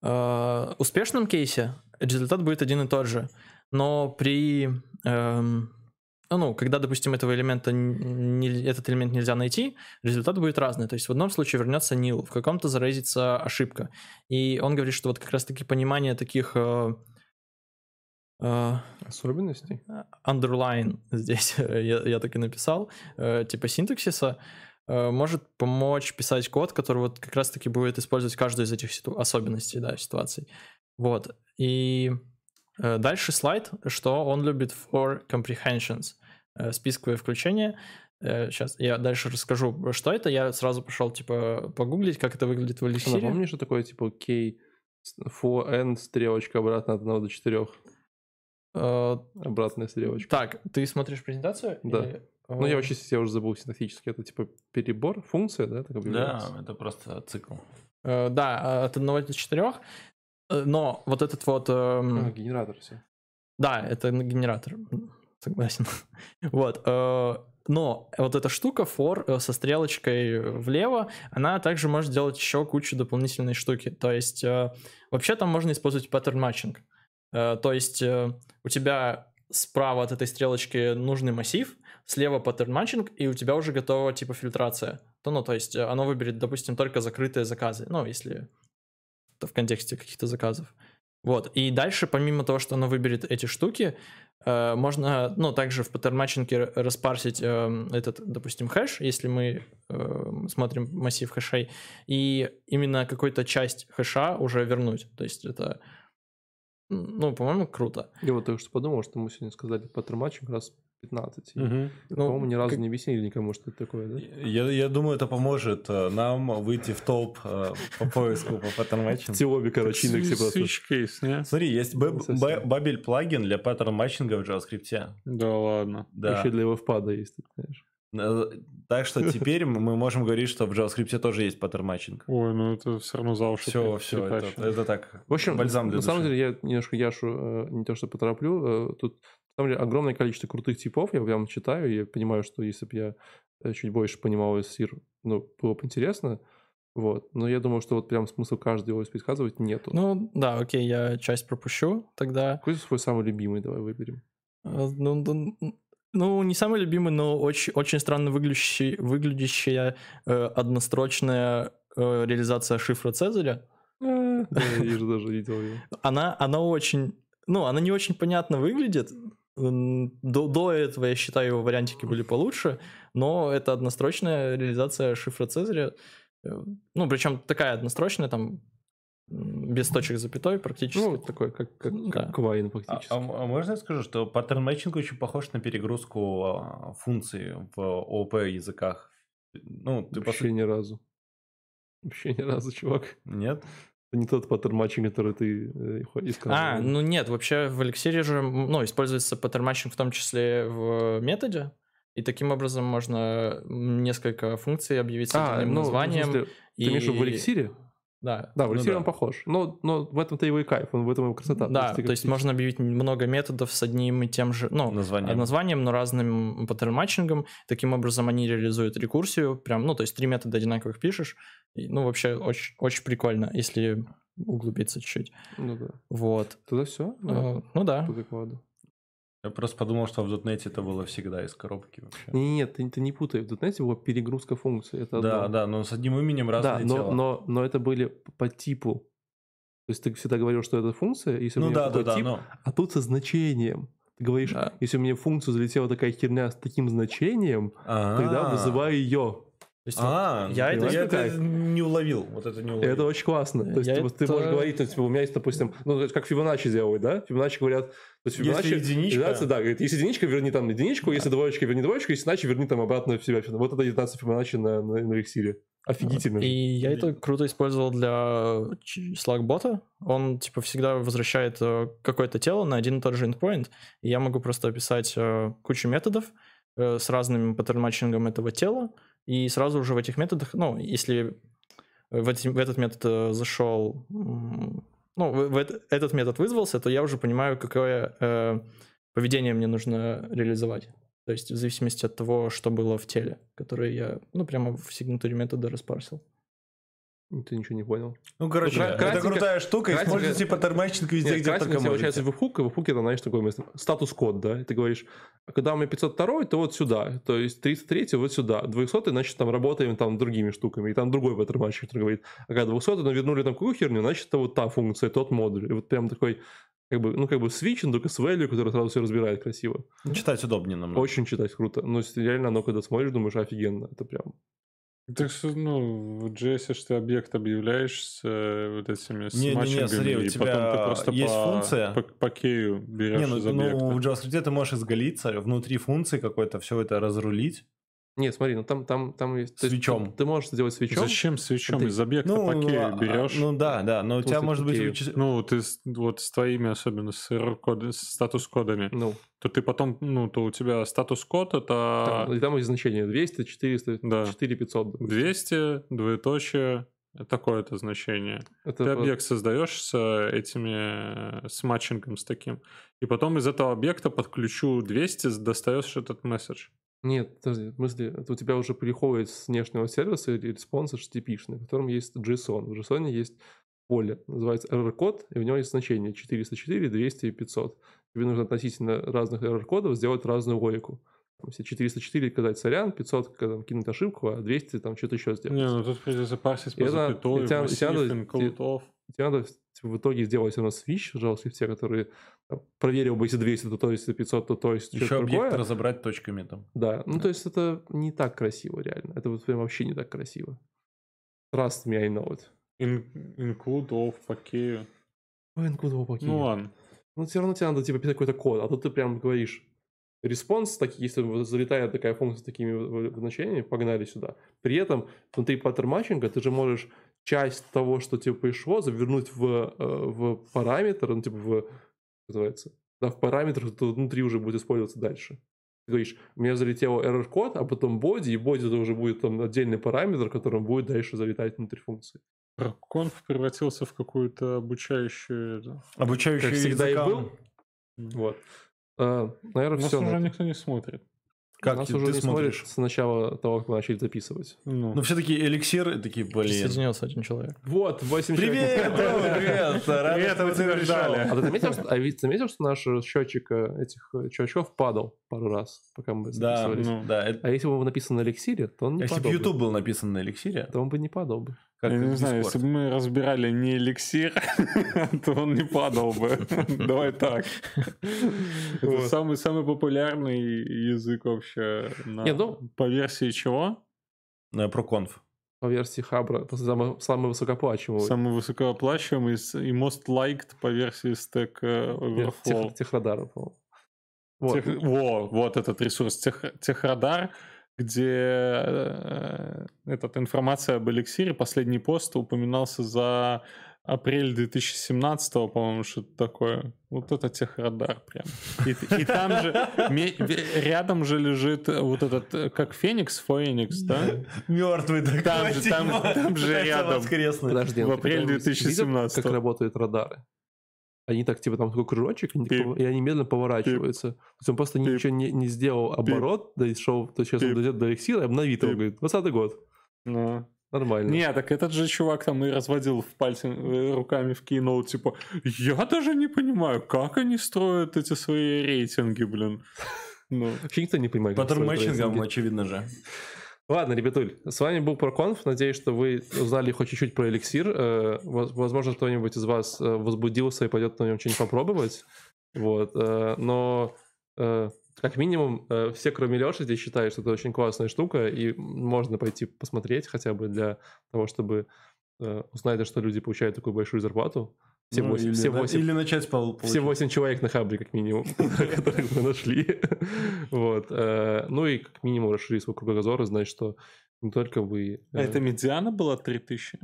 э, успешном кейсе результат будет один и тот же, но при эм, ну, когда, допустим, этого элемента не- этот элемент нельзя найти, результат будет разный. То есть в одном случае вернется nil, в каком-то заразится ошибка. И он говорит, что вот как раз-таки понимание таких э, э, Особенностей? underline здесь, я, я так и написал, э, типа синтаксиса, э, может помочь писать код, который вот как раз-таки будет использовать каждую из этих ситу- особенностей, да, ситуаций. Вот. И э, дальше слайд, что он любит for comprehensions, э, списковое включение. Сейчас я дальше расскажу, что это. Я сразу пошел, типа, погуглить, как это выглядит в эликсире. Напомни, что такое, типа, k for n, стрелочка обратно от 1 до 4. Э, Обратная стрелочка. Так, ты смотришь презентацию? Да. Или- Ну, я вообще я уже забыл синтактически. Это, типа, перебор, функция, да? Так Да, это просто цикл. Э, Да, от 1 до 4. Но вот этот вот... эм, А, генератор все. Да, это генератор. Согласен. Вот. э, Но вот эта штука for э, со стрелочкой влево, она также может делать еще кучу дополнительной штуки. То есть э, вообще там можно использовать pattern matching. Э, То есть э, у тебя справа от этой стрелочки нужный массив, слева pattern matching, и у тебя уже готова типа фильтрация. То, ну, то есть э, оно выберет, допустим, только закрытые заказы. Ну, если в контексте каких-то заказов. Вот. И дальше, помимо того, что оно выберет эти штуки, э, можно, ну, также в pattern matching е распарсить э, этот, допустим, хэш, если мы э, смотрим массив хэшей, и именно какую-то часть хэша уже вернуть. То есть это, ну, по-моему, круто. Я вот только что подумал, что мы сегодня сказали pattern matching раз 15. И, Мгм. Ну, По-моему, ни разу как- не объяснили никому, что это такое, да? Я, я думаю, это поможет э, нам выйти в топ э, по поиску по паттерн В matching у. TIOBE, короче, индексе просто. Смотри, есть Babel плагин для pattern matching а в JavaScript. Да ладно. Да. Еще для Webpack а есть, тут, знаешь. Э, Так что теперь мы можем говорить, что в JavaScript тоже есть pattern matching. Ой, ну это все равно за уши. Все, все, это, это так. В общем, бальзам для на самом души. деле, я немножко Яшу не то что потороплю. Тут, самом деле, огромное количество крутых типов. Я прям читаю, и я понимаю, что если бы я э, чуть больше понимал из сир, ну, было бы интересно. Вот. Но я думаю, что вот прям смысл каждый ось предсказывать нету. Ну, да, окей, я часть пропущу тогда. Какой свой самый любимый, давай выберем. А, Ну, ну, ну, не самый любимый, но очень, очень странно выглядящий, выглядящая э, однострочная э, реализация шифра Цезаря. А, Да, я же даже видел ее. Она, она очень... Ну, она не очень понятно выглядит. До, до этого, я считаю, его вариантики были получше, но это однострочная реализация шифра Цезаря. Э, Ну, причем такая однострочная, там, без точек запятой практически. Ну, вот такой, как, как, Да. как Квайн А, фактически. а- а можно я скажу, что паттерн матчинг очень похож на перегрузку а, функций в ООП языках? Ну, ты по Вообще сути... ни разу. Вообще ни разу, чувак. Нет? Это не тот pattern matching, который ты э, искал. А, ну нет, вообще в эликсире же, ну, используется pattern matching в том числе в методе, и таким образом можно несколько функций объявить с А, одним ну, названием. смысле, ты имеешь в и- эликсире? Да. Да, в Ну эликсире да. он похож. Но, но в этом-то его и кайф, он в этом его красота. Да, то есть как- можно объявить много методов с одним и тем же, ну, Название. названием, но разным pattern matching ом. Таким образом они реализуют рекурсию. Прям, ну, то есть три метода одинаковых пишешь. И, ну, вообще очень, очень прикольно, если углубиться чуть-чуть. Ну да. Вот. Тогда все? Э, Ну да. По докладу. Я просто подумал, что в дотнете это было всегда из коробки вообще. Не, нет, ты, ты не путай. В .NET была перегрузка функций. Это Да, одно. да, но с одним именем Да, разные но, но, но это были по типу. То есть ты всегда говорил, что это функция, если у Ну меня да, да, такой да, тип, но... а тут со значением. Ты говоришь, Да. если у меня в функцию залетела такая херня с таким значением, тогда А. вызываю ее. То есть А, я это я это не уловил. Вот это не уловил. Это очень классно. То есть Я ты это- можешь говорить, то, типа, у меня есть, допустим, ну, как Фибоначчи делают, да? Фибоначчи говорят, то есть Если Фибоначчи единичка- реализация, да, говорит, если единичка, верни там единичку, если двоечка, верни двоечку, если иначе, верни там обратно в себя. Вот это 19 Фибоначчи на, на, на эликсире. Офигительно. И я это круто использовал для Slack-бота. Он, типа, всегда возвращает э, какое-то тело на один и тот же endpoint. И я могу просто описать э, кучу методов э, с разным pattern-matching ом этого тела. И сразу уже в этих методах, ну, если в, эти- в этот метод э, зашел, ну, в, в эт- этот метод вызвался, то я уже понимаю, какое э, поведение мне нужно реализовать. То есть в зависимости от того, что было в теле, которое я, ну, прямо в сигнатуре метода распарсил. Ты ничего не понял. Ну, короче, Ну, кра- это кратенько- крутая штука. кратенько- Используйте pattern matching везде, Нет, где только получается можете. в webhook, и в webhook е это, знаешь, место. Статус-код, да, и ты говоришь, а когда у меня 502, то вот сюда, то есть 303 вот сюда, 200, значит, там работаем там другими штуками, и там другой pattern-matching, который говорит, а когда 200, но вернули там какую херню, значит, это вот та функция, тот модуль. И вот прям такой, как бы, ну, как бы но только с value, который сразу все разбирает красиво. Читать удобнее намного. Очень читать круто. Ну, если реально, оно, когда смотришь, думаешь, офигенно, это прям... Так что, ну, в JS ж ты объект объявляешь с э, вот этими с Не-не-не, matching ами, смотри, у и тебя потом ты просто есть по, функция. по, по кею берешь Не, ну, из ну, объекта. в JavaScript ты можешь изгалиться, внутри функции какой-то все это разрулить. Нет, смотри, ну там, там, там есть... Свечом. Ты, ты можешь сделать свечом. Зачем свечом? Ты- Из объекта Ну, по кею а- берешь. ну да, да, но у тебя может по быть... Ну, ты вот с твоими, особенно с статус-кодами, Ну, то ты потом, ну, то у тебя статус-код это там, и там есть значение 200, 400, Да. 4 500. допустим. 200, двоеточие, такое-то значение. Это Ты вот- объект создаешь с этими, с matching ом с таким, и потом из этого объекта под ключу 200 достаешь этот месседж. Нет, подожди, в смысле, это у тебя уже приходит с внешнего сервиса или response HTTP, в котором есть JSON. В JSON есть поле, называется error-код, и в него есть значение 404, 200 и 500. Тебе нужно относительно разных error-кодов сделать разную логику. Там, Если 404 сказать сорян, 500 когда там, кинуть ошибку, а 200 там что-то еще сделать. Не, ну тут придется парсить по запятой, массив, include off. Тебе надо типа, в итоге сделать все равно switch в JavaScript, который там, проверил бы, если 200, то то, если 500, то то, если Еще объект другое. разобрать точками там. Да, ну то есть это не так красиво, реально. Это вот прям вообще не так красиво. Trust me, I know it. In- include off по key ю. Ой, ну куда вы Ну ладно. Ну все равно тебе надо типа писать какой-то код, а тут ты прям говоришь response, так, если залетает такая функция с такими значениями, погнали сюда. При этом внутри паттерн матчинга ты же можешь часть того, что тебе пришло, завернуть в, э, в параметр, ну типа в, как называется, да, в параметр, то внутри уже будет использоваться дальше. Ты говоришь, у меня залетел error код, а потом боди, и боди это уже будет там отдельный параметр, которым будет дальше залетать внутрь функции. Конф превратился в какую-то обучающую... это. Обучающий Как всегда и языкам. был. Вот. А, наверное, Нас все. уже никто не смотрит. Как Нас ты, уже не смотришь? с начала того, как мы начали записывать. Ну, Ну, все такие эликсиры, такие, блин. Присоединился один человек. Вот, 8 Привет, Рома, привет. Рад, Привет, что мы ты тебя ждали. А ты заметил, что, а ведь заметил, что наш счетчик э, этих э, чувачков падал пару раз, пока мы Да, записывались? ну. да. это- А если бы он написан на эликсире, то он не Если бы падал бы. YouTube был написан на эликсире, То он бы не падал бы. Как я не знаю, Discord. если бы мы разбирали не эликсир, то он не падал бы. Давай так. Это самый самый популярный язык вообще ну- по версии чего? Э, Про конф. По версии Хабра, самый, высокооплачиваемый. Самый высокооплачиваемый и most liked по версии Stack э, Overflow. Тех, техрадара, по-моему. Вот. Тех- Во, вот этот ресурс Тех- Техрадар, где э, эта информация об эликсире, последний пост упоминался за апрель 2017, по-моему, что-то такое. Вот это Техрадар прям. И, и там же, рядом же лежит вот этот, э, как Феникс, Феникс, да? Мертвый такой. Там же- там- типа, там же рядом. Подожди, в апреле когда-нибудь 2017. видел, как работают радары? Они так, типа, там такой кружочек, они Пип. и они медленно поворачиваются. То есть он просто Пип. ничего не, не сделал оборот, да и шел, то есть сейчас он Пип. дойдет до эликсира и обновит его, Пип. говорит, 20 год, Ну. нормально. Не, так этот же чувак там и разводил в пальцы э, руками в Keynote, типа, я даже не понимаю, как они строят эти свои рейтинги, блин. Ну, Вообще никто не понимает. матчингом, рейтинги. очевидно же. Ладно, ребятуль, с вами был ProConf. Надеюсь, что вы узнали хоть чуть-чуть про эликсир. Э, воз- Возможно, кто-нибудь из вас э, возбудился и пойдет на нем что-нибудь попробовать. Вот. э, Но как минимум все, кроме Леши, здесь считают, что это очень классная штука, и можно пойти посмотреть хотя бы для того, чтобы узнать, что люди получают такую большую зарплату. Все Ну, восемь- или, все на- восемь- или начать пол- все получать. 8 человек на хабре, как минимум, которых мы нашли. Вот. э, Ну и как минимум расширить свой кругозор и знать, что не только вы... а это медиана была 3000?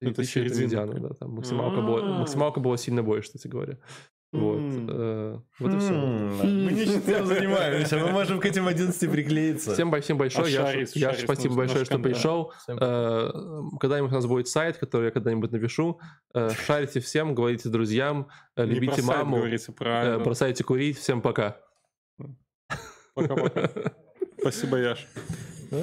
это 3000 это середина да, там максималка была, А. максималка была сильно больше, кстати говоря. Вот. Э, Вот и все. Мы не этим занимаемся, мы можем к этим 11 приклеиться. Всем, всем большое. А Яш, Шарис, спасибо большое, что пришел. Э, Когда-нибудь у нас будет сайт, который я когда-нибудь напишу. Э, Шарите всем, говорите друзьям, любите про сайт маму, бросайте курить. Всем пока. Пока-пока. Спасибо, Яш. Да?